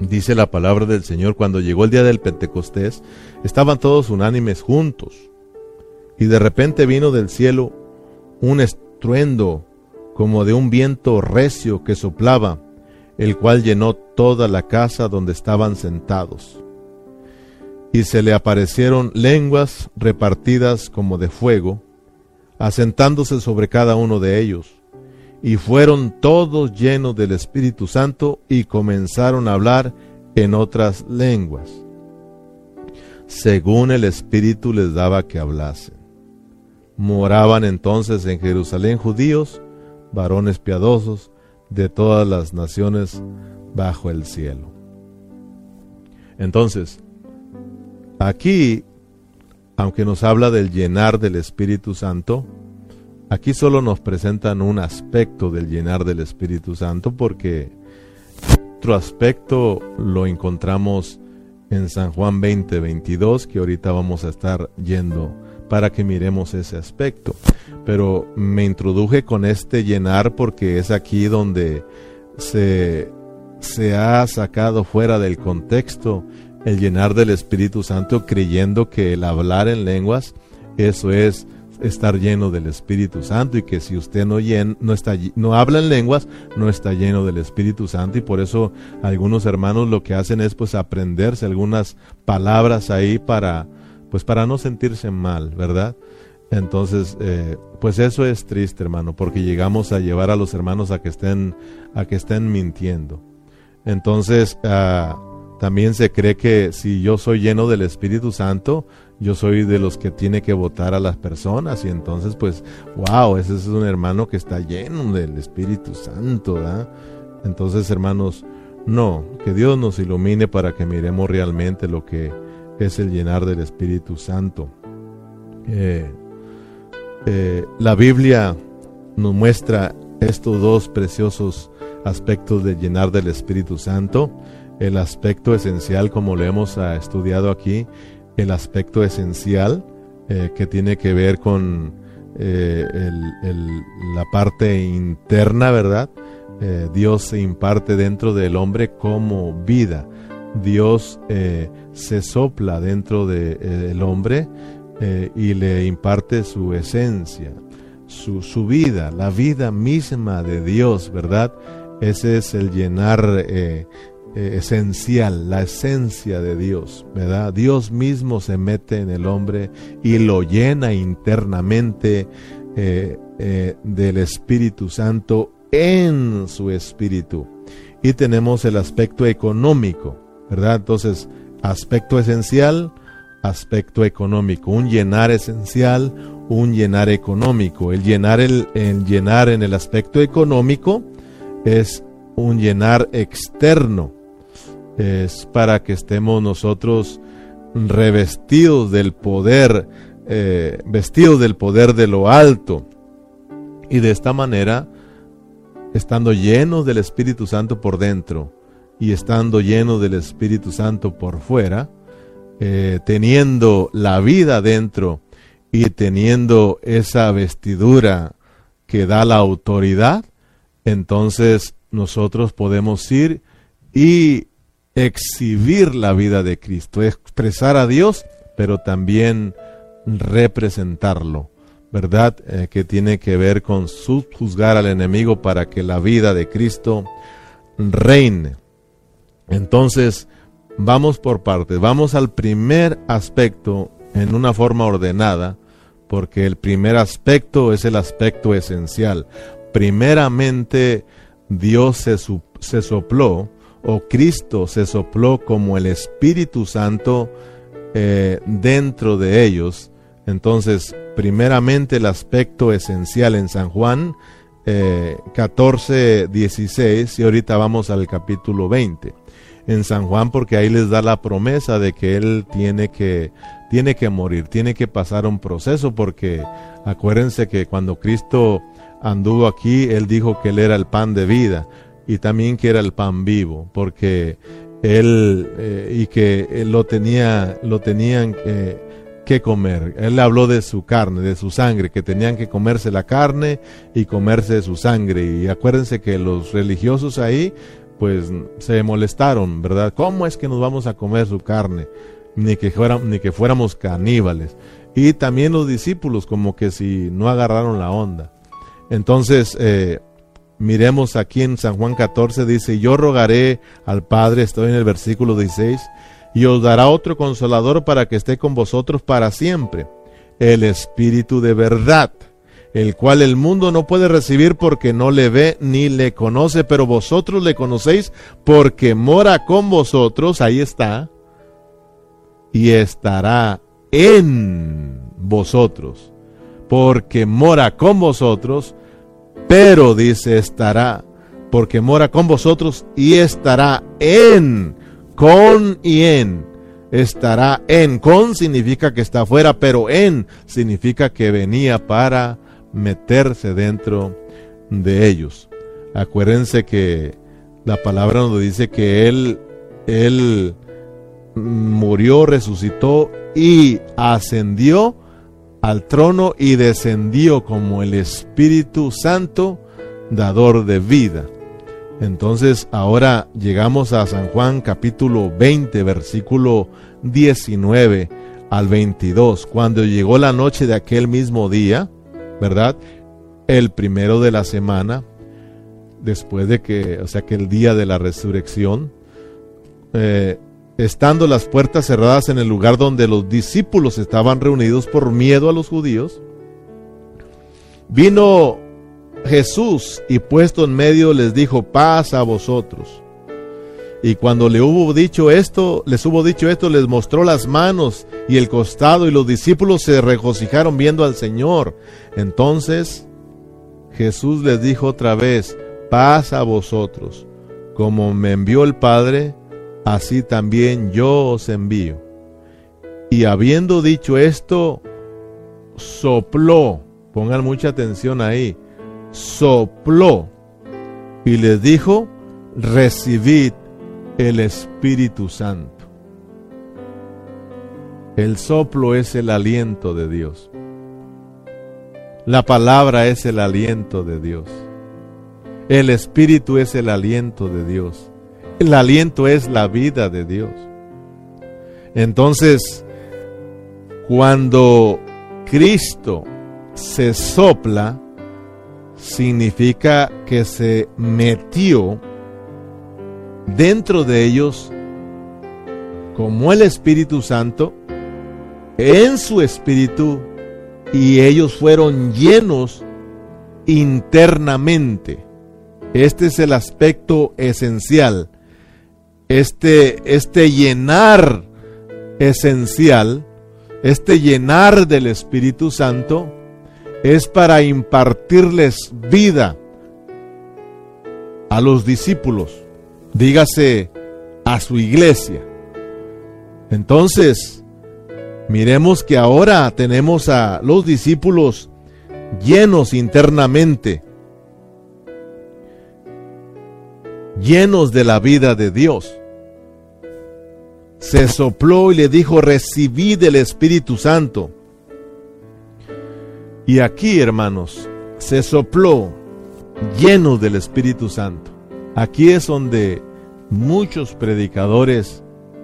S1: dice la palabra del Señor, cuando llegó el día del Pentecostés, estaban todos unánimes juntos, y de repente vino del cielo un estruendo como de un viento recio que soplaba, el cual llenó toda la casa donde estaban sentados y se le aparecieron lenguas repartidas como de fuego, asentándose sobre cada uno de ellos. Y fueron todos llenos del Espíritu Santo y comenzaron a hablar en otras lenguas, según el Espíritu les daba que hablasen. Moraban entonces en Jerusalén judíos, varones piadosos de todas las naciones bajo el cielo. Entonces, Aquí, aunque nos habla del llenar del Espíritu Santo, aquí solo nos presentan un aspecto del llenar del Espíritu Santo porque otro aspecto lo encontramos en San Juan 20, 22, que ahorita vamos a estar yendo para que miremos ese aspecto. Pero me introduje con este llenar porque es aquí donde se, se ha sacado fuera del contexto el llenar del Espíritu Santo creyendo que el hablar en lenguas, eso es estar lleno del Espíritu Santo y que si usted no, no, está, no habla en lenguas, no está lleno del Espíritu Santo y por eso algunos hermanos lo que hacen es pues aprenderse algunas palabras ahí para pues para no sentirse mal, ¿verdad? Entonces, eh, pues eso es triste, hermano, porque llegamos a llevar a los hermanos a que estén, a que estén mintiendo. Entonces, uh, también se cree que si yo soy lleno del Espíritu Santo, yo soy de los que tiene que votar a las personas. Y entonces, pues, wow, ese es un hermano que está lleno del Espíritu Santo. Entonces, hermanos, no, que Dios nos ilumine para que miremos realmente lo que es el llenar del Espíritu Santo. Eh, eh, la Biblia nos muestra estos dos preciosos aspectos de llenar del Espíritu Santo el aspecto esencial, como lo hemos ah, estudiado aquí, el aspecto esencial eh, que tiene que ver con eh, la parte interna, ¿verdad? Eh, Dios se imparte dentro del hombre como vida. Dios se sopla dentro del hombre y le imparte su esencia, su, su, vida, la vida misma de Dios, ¿verdad? Ese es el llenar esencial, la esencia de Dios, ¿verdad? Dios mismo se mete en el hombre y lo llena internamente eh, eh, del Espíritu Santo en su espíritu. Y tenemos el aspecto económico, ¿verdad? Entonces, aspecto esencial, aspecto económico, un llenar esencial, un llenar económico. El llenar, el llenar en el aspecto económico es un llenar externo, es para que estemos nosotros revestidos del poder, eh, vestidos del poder de lo alto. Y de esta manera, estando llenos del Espíritu Santo por dentro y estando llenos del Espíritu Santo por fuera, eh, teniendo la vida dentro y teniendo esa vestidura que da la autoridad, entonces nosotros podemos ir y exhibir la vida de Cristo, expresar a Dios, pero también representarlo, ¿verdad? Eh, que tiene que ver con juzgar al enemigo para que la vida de Cristo reine. Entonces, vamos por partes, vamos al primer aspecto en una forma ordenada, porque el primer aspecto es el aspecto esencial. Primeramente, Dios se, se sopló o Cristo se sopló como el Espíritu Santo eh, dentro de ellos. Entonces, primeramente el aspecto esencial en San Juan eh, 14, 16 y ahorita vamos al capítulo 20. en San Juan porque ahí les da la promesa de que él tiene que tiene que morir, tiene que pasar un proceso porque acuérdense que cuando Cristo anduvo aquí, él dijo que él era el pan de vida y también que era el pan vivo, porque él eh, y que él lo tenía lo tenían eh, que comer. Él habló de su carne, de su sangre, que tenían que comerse la carne y comerse su sangre. Y acuérdense que los religiosos ahí pues se molestaron, ¿verdad? ¿Cómo es que nos vamos a comer su carne? Ni que, ni que fuéramos caníbales. Y también los discípulos como que si no agarraron la onda. Entonces, eh, miremos aquí en San Juan 14, dice, yo rogaré al Padre, estoy en el versículo 16, y os dará otro consolador para que esté con vosotros para siempre, el Espíritu de verdad el cual el mundo no puede recibir porque no le ve ni le conoce, pero vosotros le conocéis porque mora con vosotros, ahí está, y estará en vosotros, porque mora con vosotros, pero dice estará, porque mora con vosotros y estará en, con y en, estará en, con significa que está afuera, pero en significa que venía para meterse dentro de ellos. Acuérdense que la palabra nos dice que Él, Él murió, resucitó y ascendió al trono y descendió como el Espíritu Santo, dador de vida. Entonces ahora llegamos a San Juan capítulo 20, versículo 19 al 22. Cuando llegó la noche de aquel mismo día, ¿verdad? El primero de la semana, después de que, o sea, que el día de la resurrección, eh, estando las puertas cerradas en el lugar donde los discípulos estaban reunidos por miedo a los judíos, vino Jesús y puesto en medio les dijo, paz a vosotros. Y cuando le hubo dicho esto, les hubo dicho esto, les mostró las manos y el costado y los discípulos se regocijaron viendo al Señor. Entonces Jesús les dijo otra vez, paz a vosotros. Como me envió el Padre, así también yo os envío. Y habiendo dicho esto, sopló, pongan mucha atención ahí, sopló y les dijo, recibid el Espíritu Santo. El soplo es el aliento de Dios. La palabra es el aliento de Dios. El Espíritu es el aliento de Dios. El aliento es la vida de Dios. Entonces, cuando Cristo se sopla, significa que se metió dentro de ellos como el Espíritu Santo, en su espíritu, y ellos fueron llenos internamente. Este es el aspecto esencial. Este, este llenar esencial, este llenar del Espíritu Santo, es para impartirles vida a los discípulos dígase a su iglesia. Entonces, miremos que ahora tenemos a los discípulos llenos internamente, llenos de la vida de Dios. Se sopló y le dijo, recibid el Espíritu Santo. Y aquí, hermanos, se sopló lleno del Espíritu Santo. Aquí es donde muchos predicadores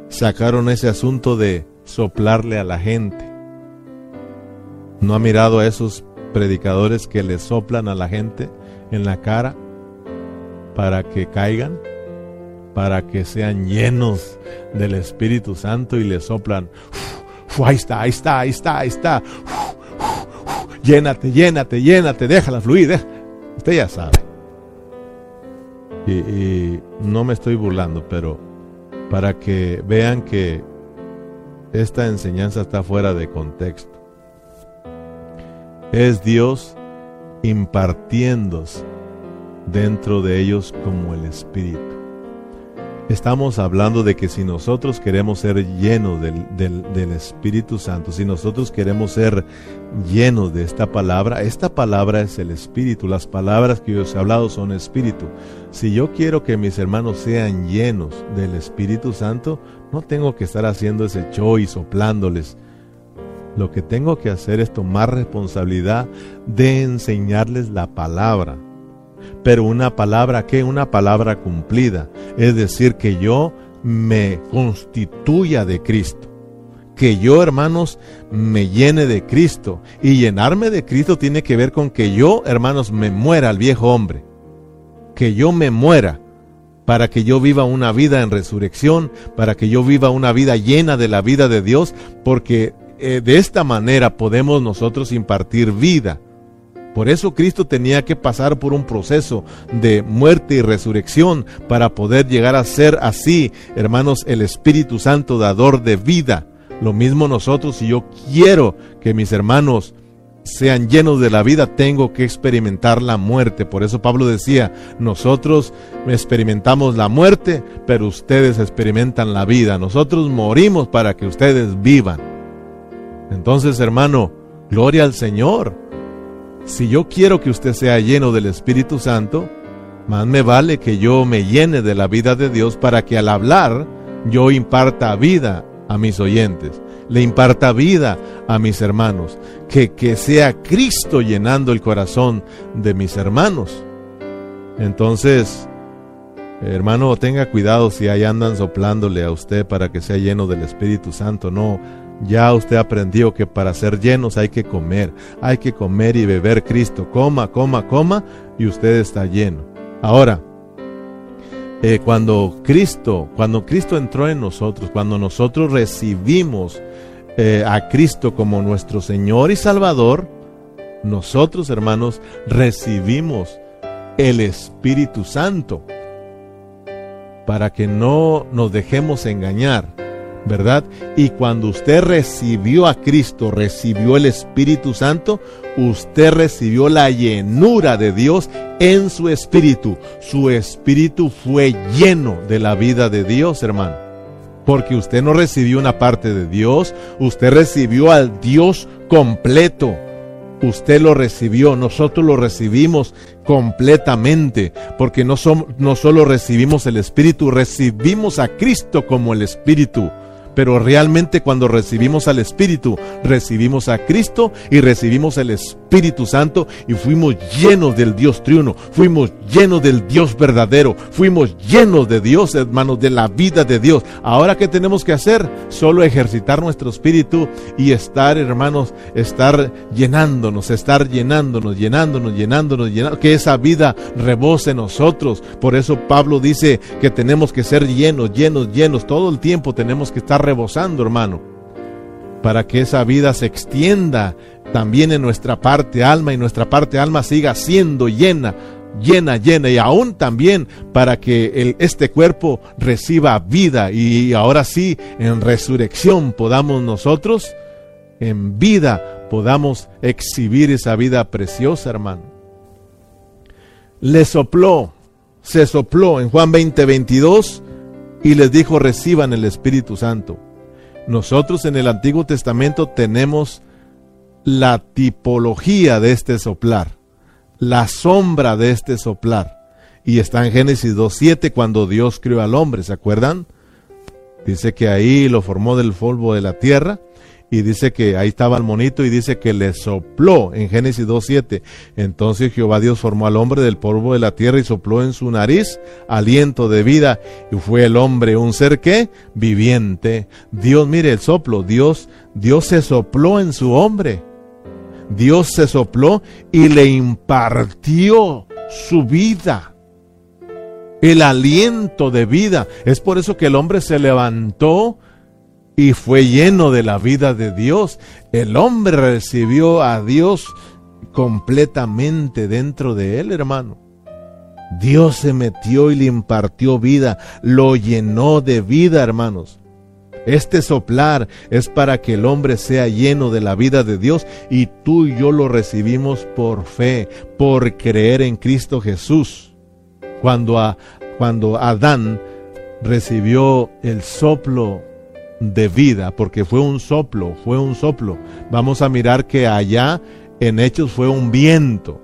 S1: sacaron ese asunto de soplarle a la gente. ¿No ha mirado a esos predicadores que le soplan a la gente en la cara para que caigan? Para que sean llenos del Espíritu Santo y le soplan. ahí está, ahí está, ahí está, ahí está. llénate, llénate, llénate, déjala fluir. Usted ya sabe. Y, no me estoy burlando, pero para que vean que esta enseñanza está fuera de contexto. Es Dios impartiéndose dentro de ellos como el Espíritu. Estamos hablando de que si nosotros queremos ser llenos del, del, Espíritu Santo, si nosotros queremos ser llenos de esta palabra, esta palabra es el Espíritu, las palabras que yo os he hablado son Espíritu. Si yo quiero que mis hermanos sean llenos del Espíritu Santo, no tengo que estar haciendo ese show y soplándoles. Lo que tengo que hacer es tomar responsabilidad de enseñarles la palabra pero una palabra que una palabra cumplida, es decir, que yo me constituya de Cristo. Que yo, hermanos, me llene de Cristo. Y llenarme de Cristo tiene que ver con que yo, hermanos, me muera al viejo hombre. Que yo me muera para que yo viva una vida en resurrección, para que yo viva una vida llena de la vida de Dios, porque eh, de esta manera podemos nosotros impartir vida por eso Cristo tenía que pasar por un proceso de muerte y resurrección para poder llegar a ser así, hermanos, el Espíritu Santo dador de vida. Lo mismo nosotros, si yo quiero que mis hermanos sean llenos de la vida, tengo que experimentar la muerte. Por eso Pablo decía, nosotros experimentamos la muerte, pero ustedes experimentan la vida. Nosotros morimos para que ustedes vivan. Entonces, hermano, gloria al Señor si yo quiero que usted sea lleno del Espíritu Santo, más me vale que yo me llene de la vida de Dios para que al hablar yo imparta vida a mis oyentes, le imparta vida a mis hermanos, que, que sea Cristo llenando el corazón de mis hermanos. Entonces, hermano, tenga cuidado si ahí andan soplándole a usted para que sea lleno del Espíritu Santo, no ya usted aprendió que para ser llenos hay que comer, hay que comer y beber Cristo. Coma, coma, coma y usted está lleno. Ahora, eh, cuando Cristo, cuando Cristo entró en nosotros, cuando nosotros recibimos eh, a Cristo como nuestro Señor y Salvador, nosotros hermanos recibimos el Espíritu Santo para que no nos dejemos engañar ¿verdad? Y cuando usted recibió a Cristo, recibió el Espíritu Santo, usted recibió la llenura de Dios en su espíritu. Su espíritu fue lleno de la vida de Dios, hermano. Porque usted no recibió una parte de Dios, usted recibió al Dios completo. Usted lo recibió, nosotros lo recibimos completamente, porque no, no solo recibimos el Espíritu, recibimos a Cristo como el Espíritu. Pero realmente cuando recibimos al Espíritu, recibimos a Cristo y recibimos el Espíritu Santo y fuimos llenos del Dios triuno, fuimos llenos del Dios verdadero, fuimos llenos de Dios, hermanos, de la vida de Dios. Ahora, ¿qué tenemos que hacer? Solo ejercitar nuestro espíritu y estar, hermanos, estar llenándonos, estar llenándonos, llenándonos, llenándonos, llenándonos, que esa vida rebose en nosotros. Por eso Pablo dice que tenemos que ser llenos, llenos, llenos. Todo el tiempo tenemos que estar rebosando, hermano, para que esa vida se extienda también en nuestra parte alma y nuestra parte alma siga siendo llena, llena, llena y aún también para que este cuerpo reciba vida y ahora sí en resurrección podamos nosotros en vida podamos exhibir esa vida preciosa, hermano. Le sopló, se sopló en Juan 20, 22 y les dijo, reciban el Espíritu Santo. Nosotros en el Antiguo Testamento tenemos la tipología de este soplar, la sombra de este soplar. Y está en Génesis 2.7 cuando Dios creó al hombre, ¿se acuerdan? Dice que ahí lo formó del polvo de la tierra y dice que ahí estaba el monito y dice que le sopló en Génesis 2.7. Entonces Jehová Dios formó al hombre del polvo de la tierra y sopló en su nariz aliento de vida y fue el hombre un ser que viviente. Dios, mire el soplo, Dios, Dios se sopló en su hombre. Dios se sopló y le impartió su vida. El aliento de vida. Es por eso que el hombre se levantó y fue lleno de la vida de Dios. El hombre recibió a Dios completamente dentro de él, hermano. Dios se metió y le impartió vida, lo llenó de vida, hermanos. Este soplar es para que el hombre sea lleno de la vida de Dios y tú y yo lo recibimos por fe, por creer en Cristo Jesús. Cuando, a, cuando Adán recibió el soplo de vida, porque fue un soplo, fue un soplo. Vamos a mirar que allá en Hechos fue un viento.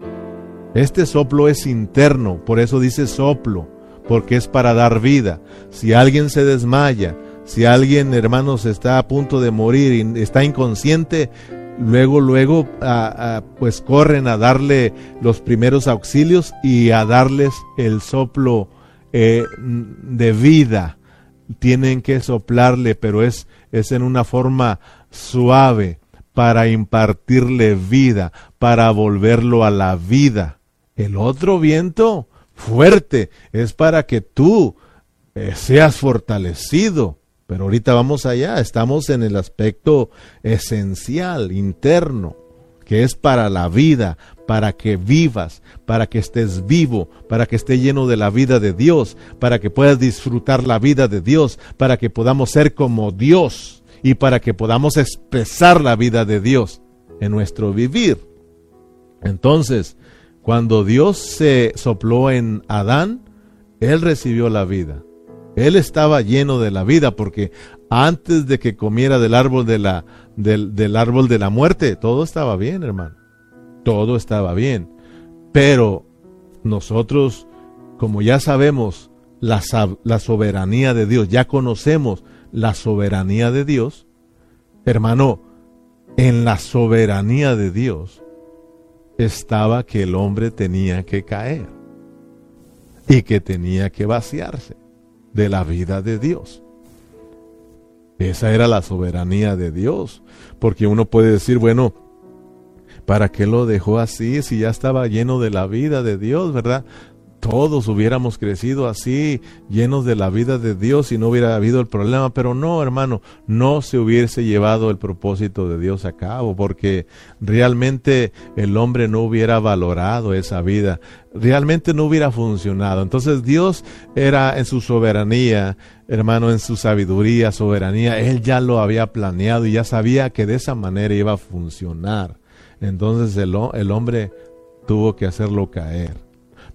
S1: Este soplo es interno, por eso dice soplo, porque es para dar vida. Si alguien se desmaya, si alguien, hermanos, está a punto de morir y está inconsciente, luego, luego, pues corren a darle los primeros auxilios y a darles el soplo eh, de vida. Tienen que soplarle, pero es, es en una forma suave para impartirle vida, para volverlo a la vida. El otro viento fuerte es para que tú eh, seas fortalecido. Pero ahorita vamos allá, estamos en el aspecto esencial, interno, que es para la vida, para que vivas, para que estés vivo, para que esté lleno de la vida de Dios, para que puedas disfrutar la vida de Dios, para que podamos ser como Dios y para que podamos expresar la vida de Dios en nuestro vivir. Entonces, cuando Dios se sopló en Adán, él recibió la vida. Él estaba lleno de la vida porque antes de que comiera del árbol de la, del, árbol de la muerte, todo estaba bien, hermano. Todo estaba bien. Pero nosotros, como ya sabemos la, la soberanía de Dios, ya conocemos la soberanía de Dios, hermano, en la soberanía de Dios estaba que el hombre tenía que caer y que tenía que vaciarse de la vida de Dios. Esa era la soberanía de Dios, porque uno puede decir, bueno, ¿para qué lo dejó así si ya estaba lleno de la vida de Dios, verdad? Todos hubiéramos crecido así, llenos de la vida de Dios y no hubiera habido el problema, pero no, hermano, no se hubiese llevado el propósito de Dios a cabo, porque realmente el hombre no hubiera valorado esa vida, realmente no hubiera funcionado. Entonces Dios era en su soberanía, hermano, en su sabiduría, soberanía, Él ya lo había planeado y ya sabía que de esa manera iba a funcionar. Entonces el, el hombre tuvo que hacerlo caer.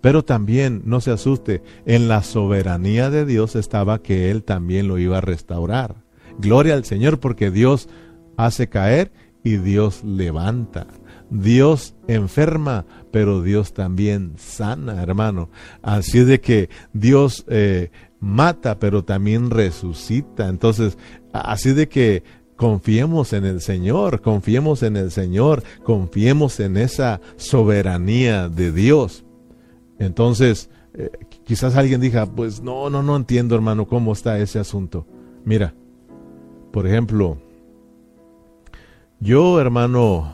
S1: Pero también, no se asuste, en la soberanía de Dios estaba que Él también lo iba a restaurar. Gloria al Señor porque Dios hace caer y Dios levanta. Dios enferma, pero Dios también sana, hermano. Así de que Dios eh, mata, pero también resucita. Entonces, así de que confiemos en el Señor, confiemos en el Señor, confiemos en esa soberanía de Dios. Entonces, eh, quizás alguien diga, pues no, no, no entiendo hermano cómo está ese asunto. Mira, por ejemplo, yo hermano,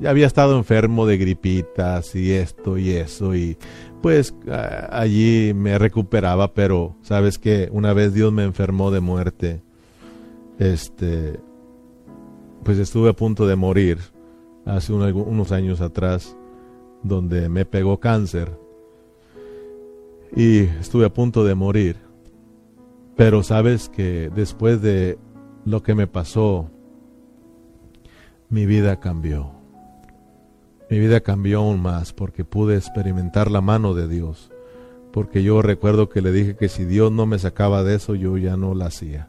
S1: ya había estado enfermo de gripitas y esto y eso y pues allí me recuperaba, pero sabes que una vez Dios me enfermó de muerte, este, pues estuve a punto de morir hace unos años atrás, donde me pegó cáncer y estuve a punto de morir. Pero sabes que después de lo que me pasó, mi vida cambió. Mi vida cambió aún más porque pude experimentar la mano de Dios. Porque yo recuerdo que le dije que si Dios no me sacaba de eso, yo ya no la hacía.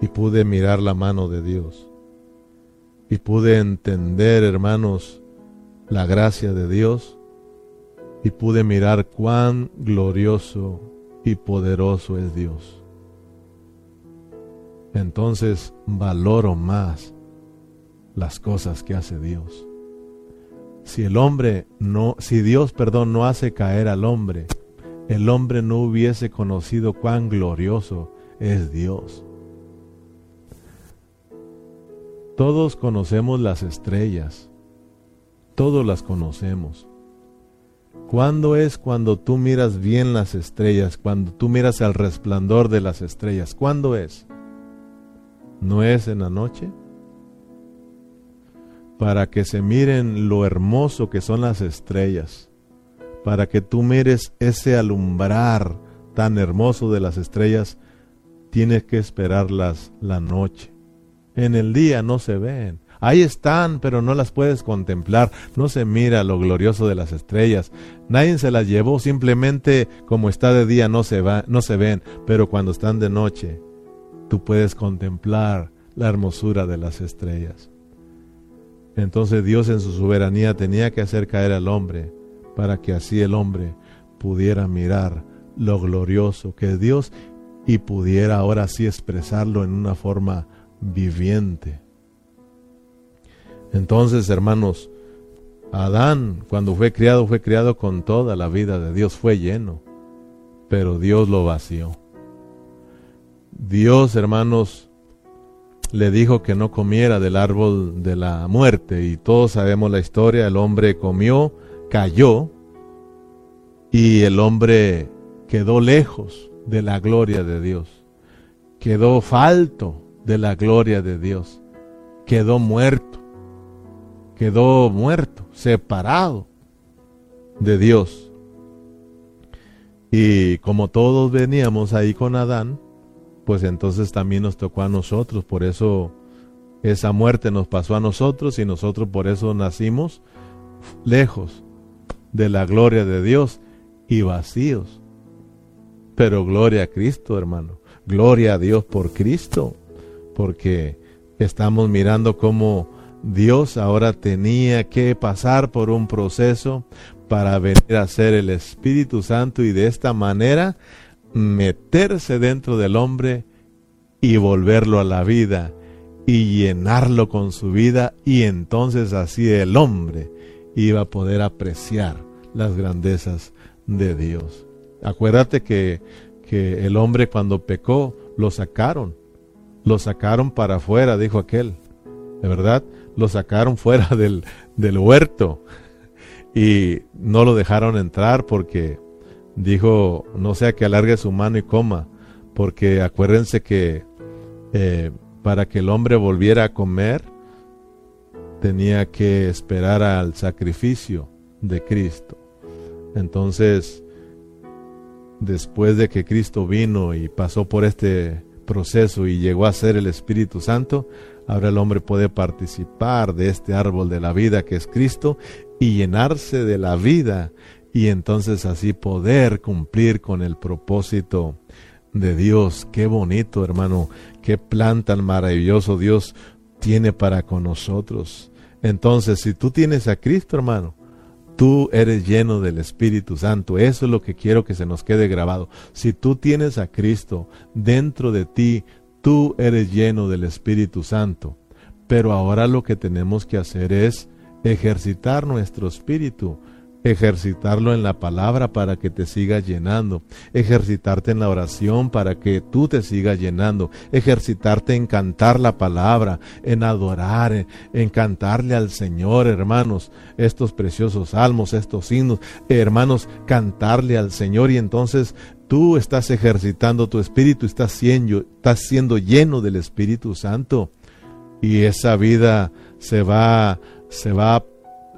S1: Y pude mirar la mano de Dios. Y pude entender, hermanos, la gracia de Dios y pude mirar cuán glorioso y poderoso es Dios. Entonces valoro más las cosas que hace Dios. Si el hombre no, si Dios, perdón, no hace caer al hombre, el hombre no hubiese conocido cuán glorioso es Dios. Todos conocemos las estrellas, todos las conocemos. ¿Cuándo es cuando tú miras bien las estrellas? Cuando tú miras el resplandor de las estrellas. ¿Cuándo es? ¿No es en la noche? Para que se miren lo hermoso que son las estrellas. Para que tú mires ese alumbrar tan hermoso de las estrellas, tienes que esperarlas la noche. En el día no se ven. Ahí están, pero no las puedes contemplar. No se mira lo glorioso de las estrellas. Nadie se las llevó, simplemente como está de día no se, va, no se ven, pero cuando están de noche, tú puedes contemplar la hermosura de las estrellas. Entonces Dios en su soberanía tenía que hacer caer al hombre para que así el hombre pudiera mirar lo glorioso que es Dios y pudiera ahora sí expresarlo en una forma viviente. Entonces, hermanos, Adán, cuando fue criado, fue criado con toda la vida de Dios, fue lleno, pero Dios lo vació. Dios, hermanos, le dijo que no comiera del árbol de la muerte y todos sabemos la historia, el hombre comió, cayó y el hombre quedó lejos de la gloria de Dios, quedó falto de la gloria de Dios, quedó muerto, quedó muerto, separado de Dios. Y como todos veníamos ahí con Adán, pues entonces también nos tocó a nosotros, por eso esa muerte nos pasó a nosotros y nosotros por eso nacimos lejos de la gloria de Dios y vacíos. Pero gloria a Cristo, hermano. Gloria a Dios por Cristo, porque estamos mirando cómo Dios ahora tenía que pasar por un proceso para venir a ser el Espíritu Santo y de esta manera meterse dentro del hombre y volverlo a la vida y llenarlo con su vida y entonces así el hombre iba a poder apreciar las grandezas de Dios. Acuérdate que, que el hombre cuando pecó lo sacaron, lo sacaron para afuera, dijo aquel, de verdad, lo sacaron fuera del, del huerto y no lo dejaron entrar porque dijo, no sea que alargue su mano y coma, porque acuérdense que eh, para que el hombre volviera a comer, tenía que esperar al sacrificio de Cristo. Entonces, después de que Cristo vino y pasó por este proceso y llegó a ser el Espíritu Santo, ahora el hombre puede participar de este árbol de la vida que es Cristo y llenarse de la vida y entonces así poder cumplir con el propósito de Dios. Qué bonito, hermano, qué plan tan maravilloso Dios tiene para con nosotros. Entonces, si tú tienes a Cristo, hermano, tú eres lleno del Espíritu Santo. Eso es lo que quiero que se nos quede grabado. Si tú tienes a Cristo dentro de ti, tú eres lleno del Espíritu Santo. Pero ahora lo que tenemos que hacer es ejercitar nuestro espíritu ejercitarlo en la palabra para que te siga llenando, ejercitarte en la oración para que tú te sigas llenando, ejercitarte en cantar la palabra, en adorar, en, cantarle al Señor, hermanos, estos preciosos salmos, estos himnos, hermanos, cantarle al Señor y entonces tú estás ejercitando tu espíritu, estás siendo, estás siendo lleno del Espíritu Santo y esa vida se va, se va,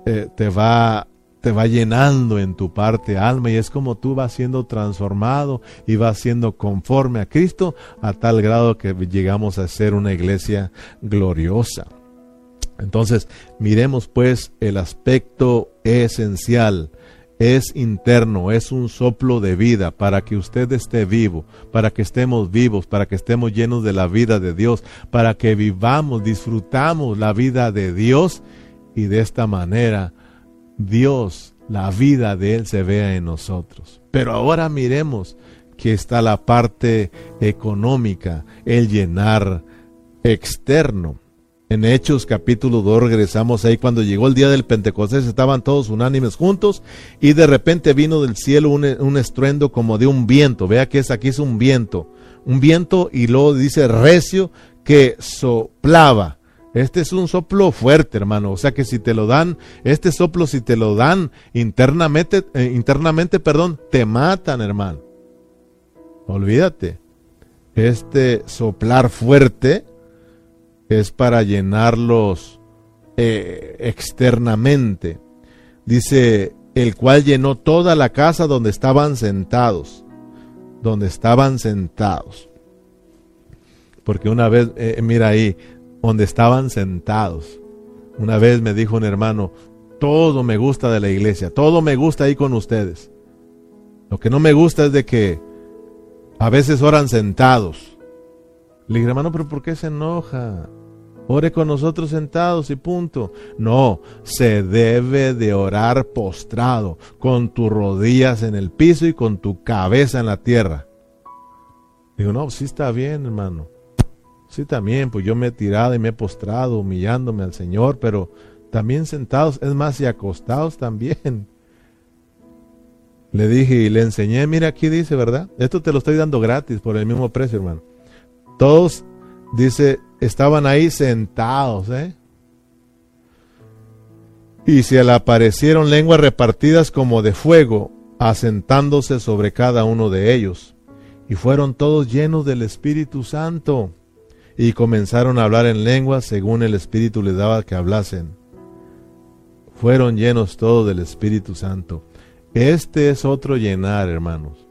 S1: eh, te va te va llenando en tu parte alma y es como tú vas siendo transformado y vas siendo conforme a Cristo a tal grado que llegamos a ser una iglesia gloriosa. Entonces, miremos pues el aspecto esencial. Es interno, es un soplo de vida para que usted esté vivo, para que estemos vivos, para que estemos llenos de la vida de Dios, para que vivamos, disfrutamos la vida de Dios y de esta manera Dios, la vida de Él se vea en nosotros. Pero ahora miremos que está la parte económica, el llenar externo. En Hechos capítulo 2 regresamos ahí cuando llegó el día del Pentecostés, estaban todos unánimes juntos y de repente vino del cielo un, un estruendo como de un viento. Vea que es aquí es un viento, un viento y luego dice recio que soplaba este es un soplo fuerte, hermano. O sea que si te lo dan, este soplo si te lo dan internamente, eh, internamente, perdón, te matan, hermano. Olvídate. Este soplar fuerte es para llenarlos eh, externamente. Dice, el cual llenó toda la casa donde estaban sentados. Donde estaban sentados. Porque una vez, eh, mira ahí, donde estaban sentados. Una vez me dijo un hermano, todo me gusta de la iglesia, todo me gusta ahí con ustedes. Lo que no me gusta es de que a veces oran sentados. Le dije, hermano, pero ¿por qué se enoja? Ore con nosotros sentados y punto. No, se debe de orar postrado, con tus rodillas en el piso y con tu cabeza en la tierra. Digo, no, sí está bien, hermano. Sí, también, pues yo me he tirado y me he postrado humillándome al Señor, pero también sentados, es más, y acostados también. Le dije y le enseñé, mira aquí dice, ¿verdad? Esto te lo estoy dando gratis por el mismo precio, hermano. Todos, dice, estaban ahí sentados, ¿eh? Y se le aparecieron lenguas repartidas como de fuego, asentándose sobre cada uno de ellos. Y fueron todos llenos del Espíritu Santo y comenzaron a hablar en lenguas según el Espíritu les daba que hablasen. Fueron llenos todos del Espíritu Santo. Este es otro llenar, hermanos.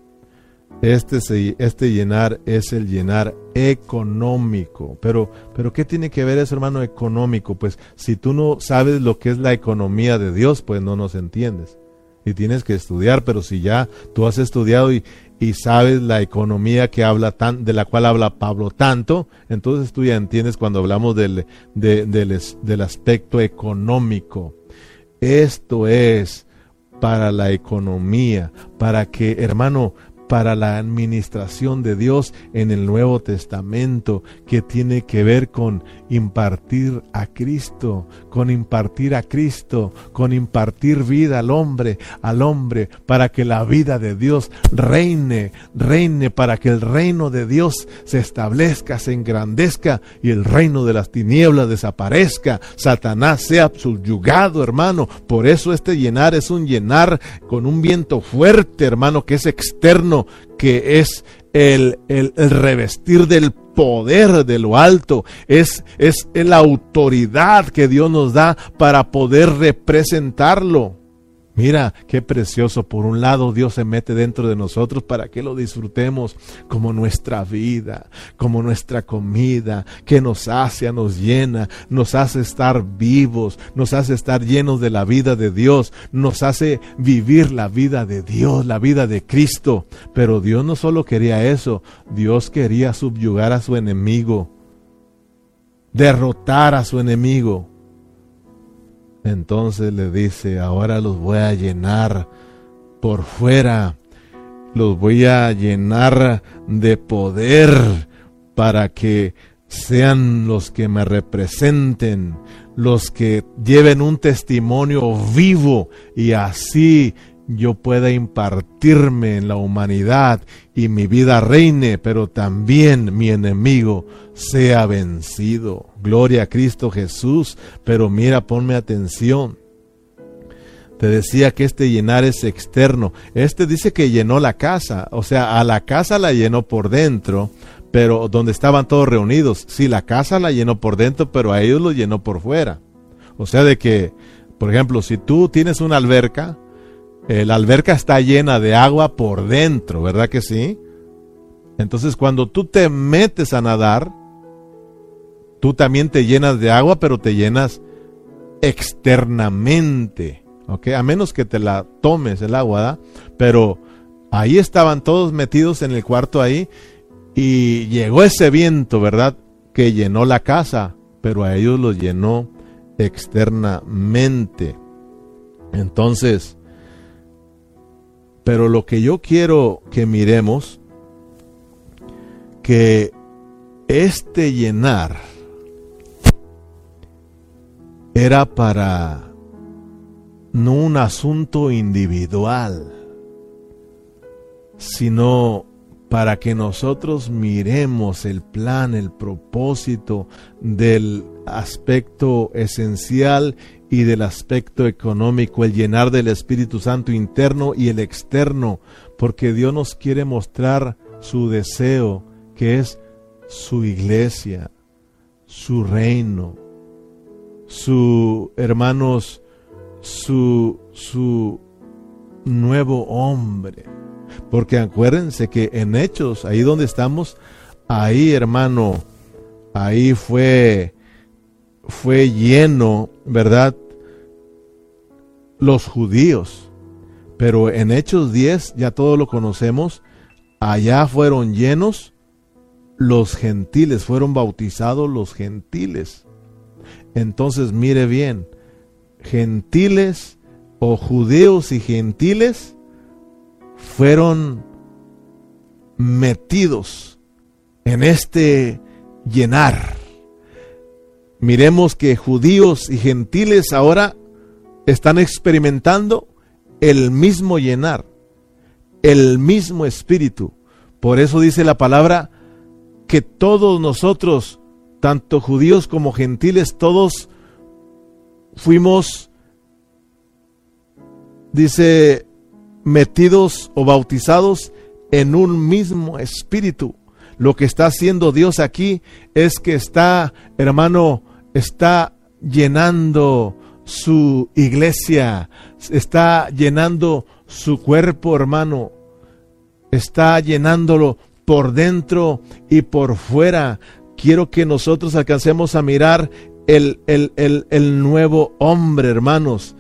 S1: Este, este llenar es el llenar económico. Pero, pero ¿qué tiene que ver eso, hermano, económico? Pues si tú no sabes lo que es la economía de Dios, pues no nos entiendes. Y tienes que estudiar, pero si ya tú has estudiado y, y sabes la economía que habla tan, de la cual habla Pablo tanto, entonces tú ya entiendes cuando hablamos del, del aspecto económico. Esto es para la economía, para que, hermano, para la administración de Dios en el Nuevo Testamento, que tiene que ver con impartir a Cristo, con impartir a Cristo, con impartir vida al hombre, al hombre, para que la vida de Dios reine, reine, para que el reino de Dios se establezca, se engrandezca y el reino de las tinieblas desaparezca, Satanás sea subyugado, hermano. Por eso este llenar es un llenar con un viento fuerte, hermano, que es externo que es el, el, revestir del poder de lo alto, es, es la autoridad que Dios nos da para poder representarlo. Mira, qué precioso. Por un lado, Dios se mete dentro de nosotros para que lo disfrutemos como nuestra vida, como nuestra comida, que nos hace, nos llena, nos hace estar vivos, nos hace estar llenos de la vida de Dios, nos hace vivir la vida de Dios, la vida de Cristo. Pero Dios no solo quería eso, Dios quería subyugar a su enemigo, derrotar a su enemigo. Entonces le dice, ahora los voy a llenar por fuera, los voy a llenar de poder para que sean los que me representen, los que lleven un testimonio vivo. Y así yo pueda impartirme en la humanidad y mi vida reine, pero también mi enemigo sea vencido. Gloria a Cristo Jesús, pero mira, ponme atención. Te decía que este llenar es externo. Este dice que llenó la casa, o sea, a la casa la llenó por dentro, pero donde estaban todos reunidos. Sí, la casa la llenó por dentro, pero a ellos lo llenó por fuera. O sea, de que, por ejemplo, si tú tienes una alberca, la alberca está llena de agua por dentro, ¿verdad que sí? Entonces cuando tú te metes a nadar, tú también te llenas de agua, pero te llenas externamente, ¿ok? A menos que te la tomes el agua, ¿verdad? Pero ahí estaban todos metidos en el cuarto ahí y llegó ese viento, ¿verdad? Que llenó la casa, pero a ellos los llenó externamente. Entonces, pero lo que yo quiero que miremos, que este llenar era para no un asunto individual, sino para que nosotros miremos el plan, el propósito del aspecto esencial y del aspecto económico, el llenar del Espíritu Santo interno y el externo, porque Dios nos quiere mostrar su deseo, que es su iglesia, su reino, su, hermanos, su, su nuevo hombre. Porque acuérdense que en Hechos, ahí donde estamos, ahí hermano, ahí fue fue lleno, ¿verdad? Los judíos. Pero en Hechos 10, ya todos lo conocemos, allá fueron llenos los gentiles, fueron bautizados los gentiles. Entonces mire bien, gentiles o judíos y gentiles fueron metidos en este llenar. Miremos que judíos y gentiles ahora están experimentando el mismo llenar, el mismo espíritu. Por eso dice la palabra que todos nosotros, tanto judíos como gentiles, todos fuimos, dice, metidos o bautizados en un mismo espíritu. Lo que está haciendo Dios aquí es que está, hermano, está llenando su iglesia, está llenando su cuerpo, hermano, está llenándolo por dentro y por fuera. Quiero que nosotros alcancemos a mirar el, el, el nuevo hombre, hermanos.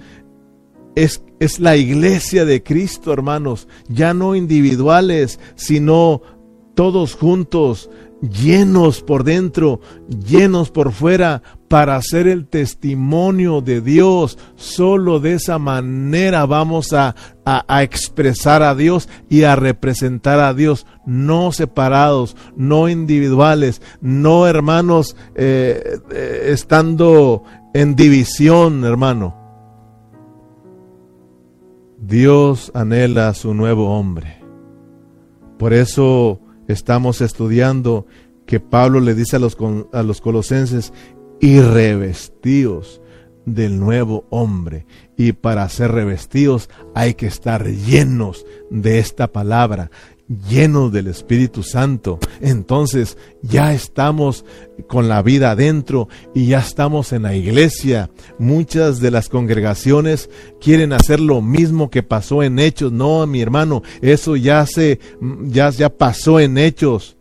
S1: Es, es la iglesia de Cristo, hermanos, ya no individuales, sino todos juntos, llenos por dentro, llenos por fuera, para hacer el testimonio de Dios. Solo de esa manera vamos a, a, expresar a Dios y a representar a Dios, no separados, no individuales, no hermanos eh, eh, estando en división, hermano. Dios anhela su nuevo hombre. Por eso estamos estudiando que Pablo le dice a los, a los colosenses, y revestidos del nuevo hombre. Y para ser revestidos hay que estar llenos de esta palabra, llenos del Espíritu Santo. Entonces ya estamos con la vida adentro y ya estamos en la iglesia. Muchas de las congregaciones quieren hacer lo mismo que pasó en Hechos. No, mi hermano, eso ya se ya ya pasó en Hechos.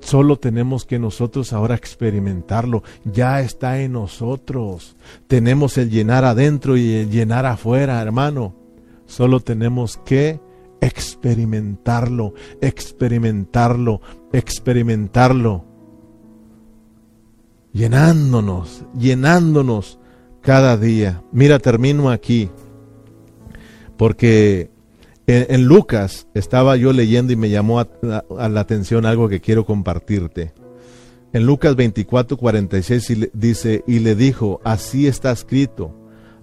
S1: Solo tenemos que nosotros ahora experimentarlo. Ya está en nosotros. Tenemos el llenar adentro y el llenar afuera, hermano. Solo tenemos que experimentarlo, experimentarlo, experimentarlo. Llenándonos, llenándonos cada día. Mira, termino aquí. Porque en, Lucas estaba yo leyendo y me llamó a, la atención algo que quiero compartirte. En Lucas 24, 46 dice, y le dijo, así está escrito,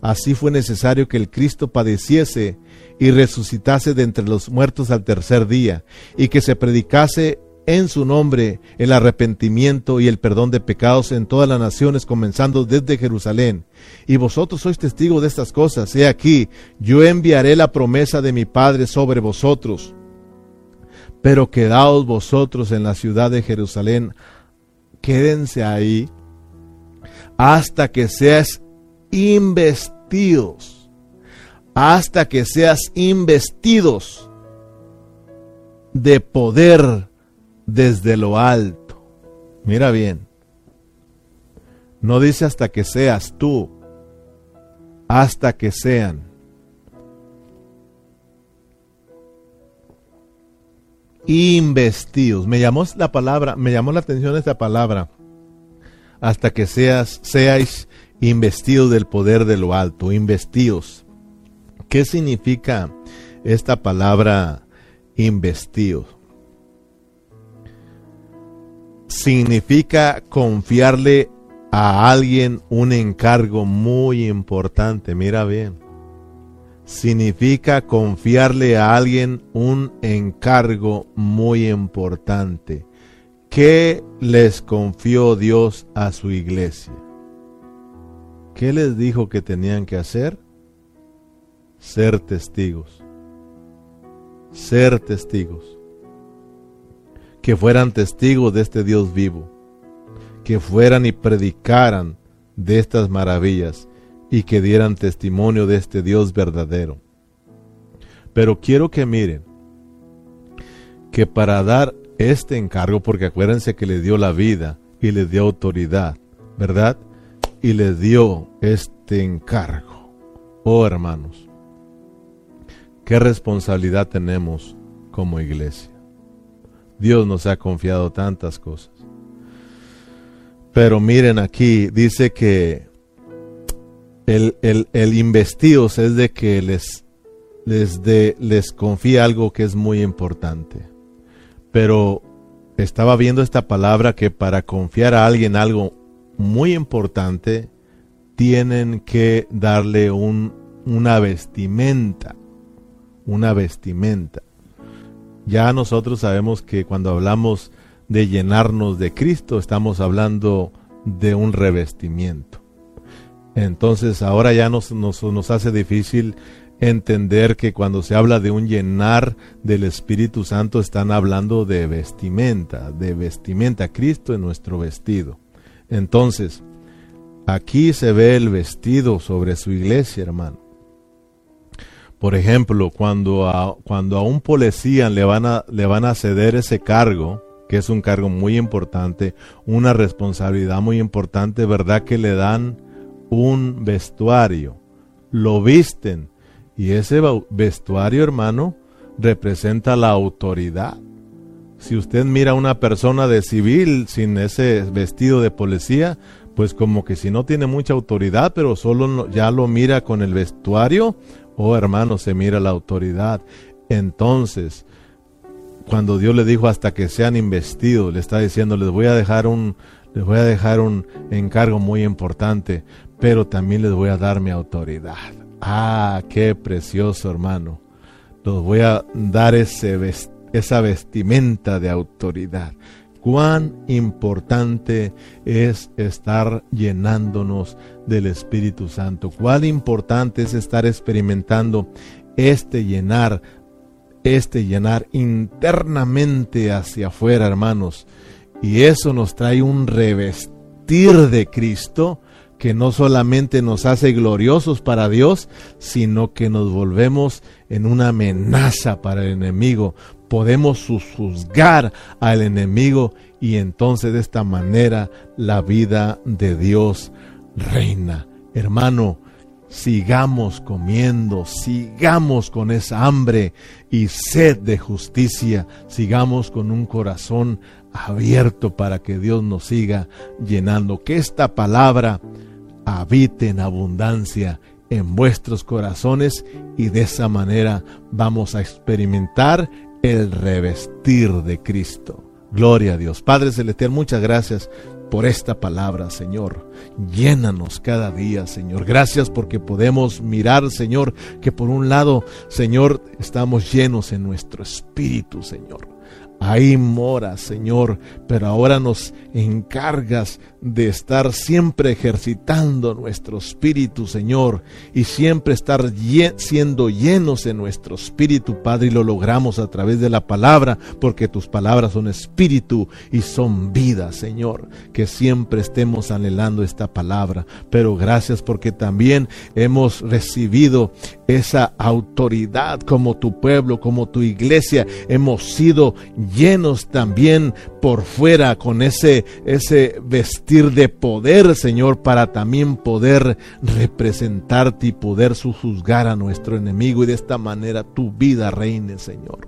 S1: así fue necesario que el Cristo padeciese y resucitase de entre los muertos al tercer día, y que se predicase en su nombre el arrepentimiento y el perdón de pecados en todas las naciones, comenzando desde Jerusalén. Y vosotros sois testigos de estas cosas. He aquí, yo enviaré la promesa de mi Padre sobre vosotros. Pero quedaos vosotros en la ciudad de Jerusalén, quédense ahí hasta que seas investidos, hasta que seas investidos de poder desde lo alto. Mira bien. No dice hasta que seas tú, hasta que sean. Investidos. Me llamó la palabra, me llamó la atención esta palabra. Hasta que seas, seáis investidos del poder de lo alto, investidos. ¿Qué significa esta palabra investidos? significa confiarle a alguien un encargo muy importante. Mira bien. Significa confiarle a alguien un encargo muy importante. ¿Qué les confió Dios a su iglesia? ¿Qué les dijo que tenían que hacer? Ser testigos. Ser testigos que fueran testigos de este Dios vivo, que fueran y predicaran de estas maravillas y que dieran testimonio de este Dios verdadero. Pero quiero que miren que para dar este encargo, porque acuérdense que le dio la vida y le dio autoridad, ¿verdad? Y le dio este encargo. Oh hermanos, qué responsabilidad tenemos como iglesia. Dios nos ha confiado tantas cosas. Pero miren aquí, dice que el, el, el investidos es de que les, les, de, les confía algo que es muy importante. Pero estaba viendo esta palabra que para confiar a alguien algo muy importante, tienen que darle un, una vestimenta. Una vestimenta. Ya nosotros sabemos que cuando hablamos de llenarnos de Cristo, estamos hablando de un revestimiento. Entonces ahora ya nos, nos, nos, hace difícil entender que cuando se habla de un llenar del Espíritu Santo están hablando de vestimenta, de vestimenta, Cristo en nuestro vestido. Entonces, aquí se ve el vestido sobre su iglesia, hermano. Por ejemplo, cuando a, cuando a un policía le van a, le van a ceder ese cargo, que es un cargo muy importante, una responsabilidad muy importante, ¿verdad? Que le dan un vestuario, lo visten, y ese vestuario, hermano, representa la autoridad. Si usted mira a una persona de civil sin ese vestido de policía, pues como que si no tiene mucha autoridad, pero solo ya lo mira con el vestuario, oh hermano, se mira la autoridad. Entonces, cuando Dios le dijo hasta que sean investidos, le está diciendo, les voy a dejar un, les voy a dejar un encargo muy importante, pero también les voy a dar mi autoridad. Ah, qué precioso hermano. Les voy a dar ese esa vestimenta de autoridad. Cuán importante es estar llenándonos del Espíritu Santo. Cuán importante es estar experimentando este llenar este llenar internamente hacia afuera, hermanos. Y eso nos trae un revestir de Cristo que no solamente nos hace gloriosos para Dios, sino que nos volvemos en una amenaza para el enemigo. Podemos juzgar al enemigo y entonces de esta manera la vida de Dios reina. Hermano, sigamos comiendo, sigamos con esa hambre y sed de justicia, sigamos con un corazón abierto para que Dios nos siga llenando, que esta palabra habite en abundancia en vuestros corazones y de esa manera vamos a experimentar el revestir de Cristo. Gloria a Dios. Padre Celestial, muchas gracias por esta palabra, Señor. Llénanos cada día, Señor. Gracias porque podemos mirar, Señor, que por un lado, Señor, estamos llenos en nuestro espíritu, Señor. Ahí mora, Señor, pero ahora nos encargas de estar siempre ejercitando nuestro espíritu, Señor, y siempre estar siendo llenos en nuestro espíritu, Padre, y lo logramos a través de la palabra, porque tus palabras son espíritu y son vida, Señor, que siempre estemos anhelando esta palabra, pero gracias porque también hemos recibido esa autoridad como tu pueblo, como tu iglesia, hemos sido llenos también por fuera con ese ese de poder, Señor, para también poder representarte y poder juzgar a nuestro enemigo y de esta manera tu vida reine, Señor.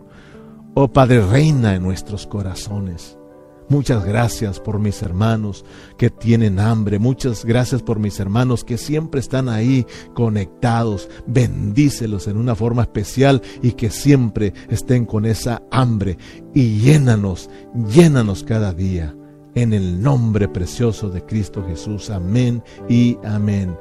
S1: Oh Padre, reina en nuestros corazones. Muchas gracias por mis hermanos que tienen hambre. Muchas gracias por mis hermanos que siempre están ahí conectados. Bendícelos en una forma especial y que siempre estén con esa hambre. Y llénanos, llénanos cada día. En el nombre precioso de Cristo Jesús. Amén y amén.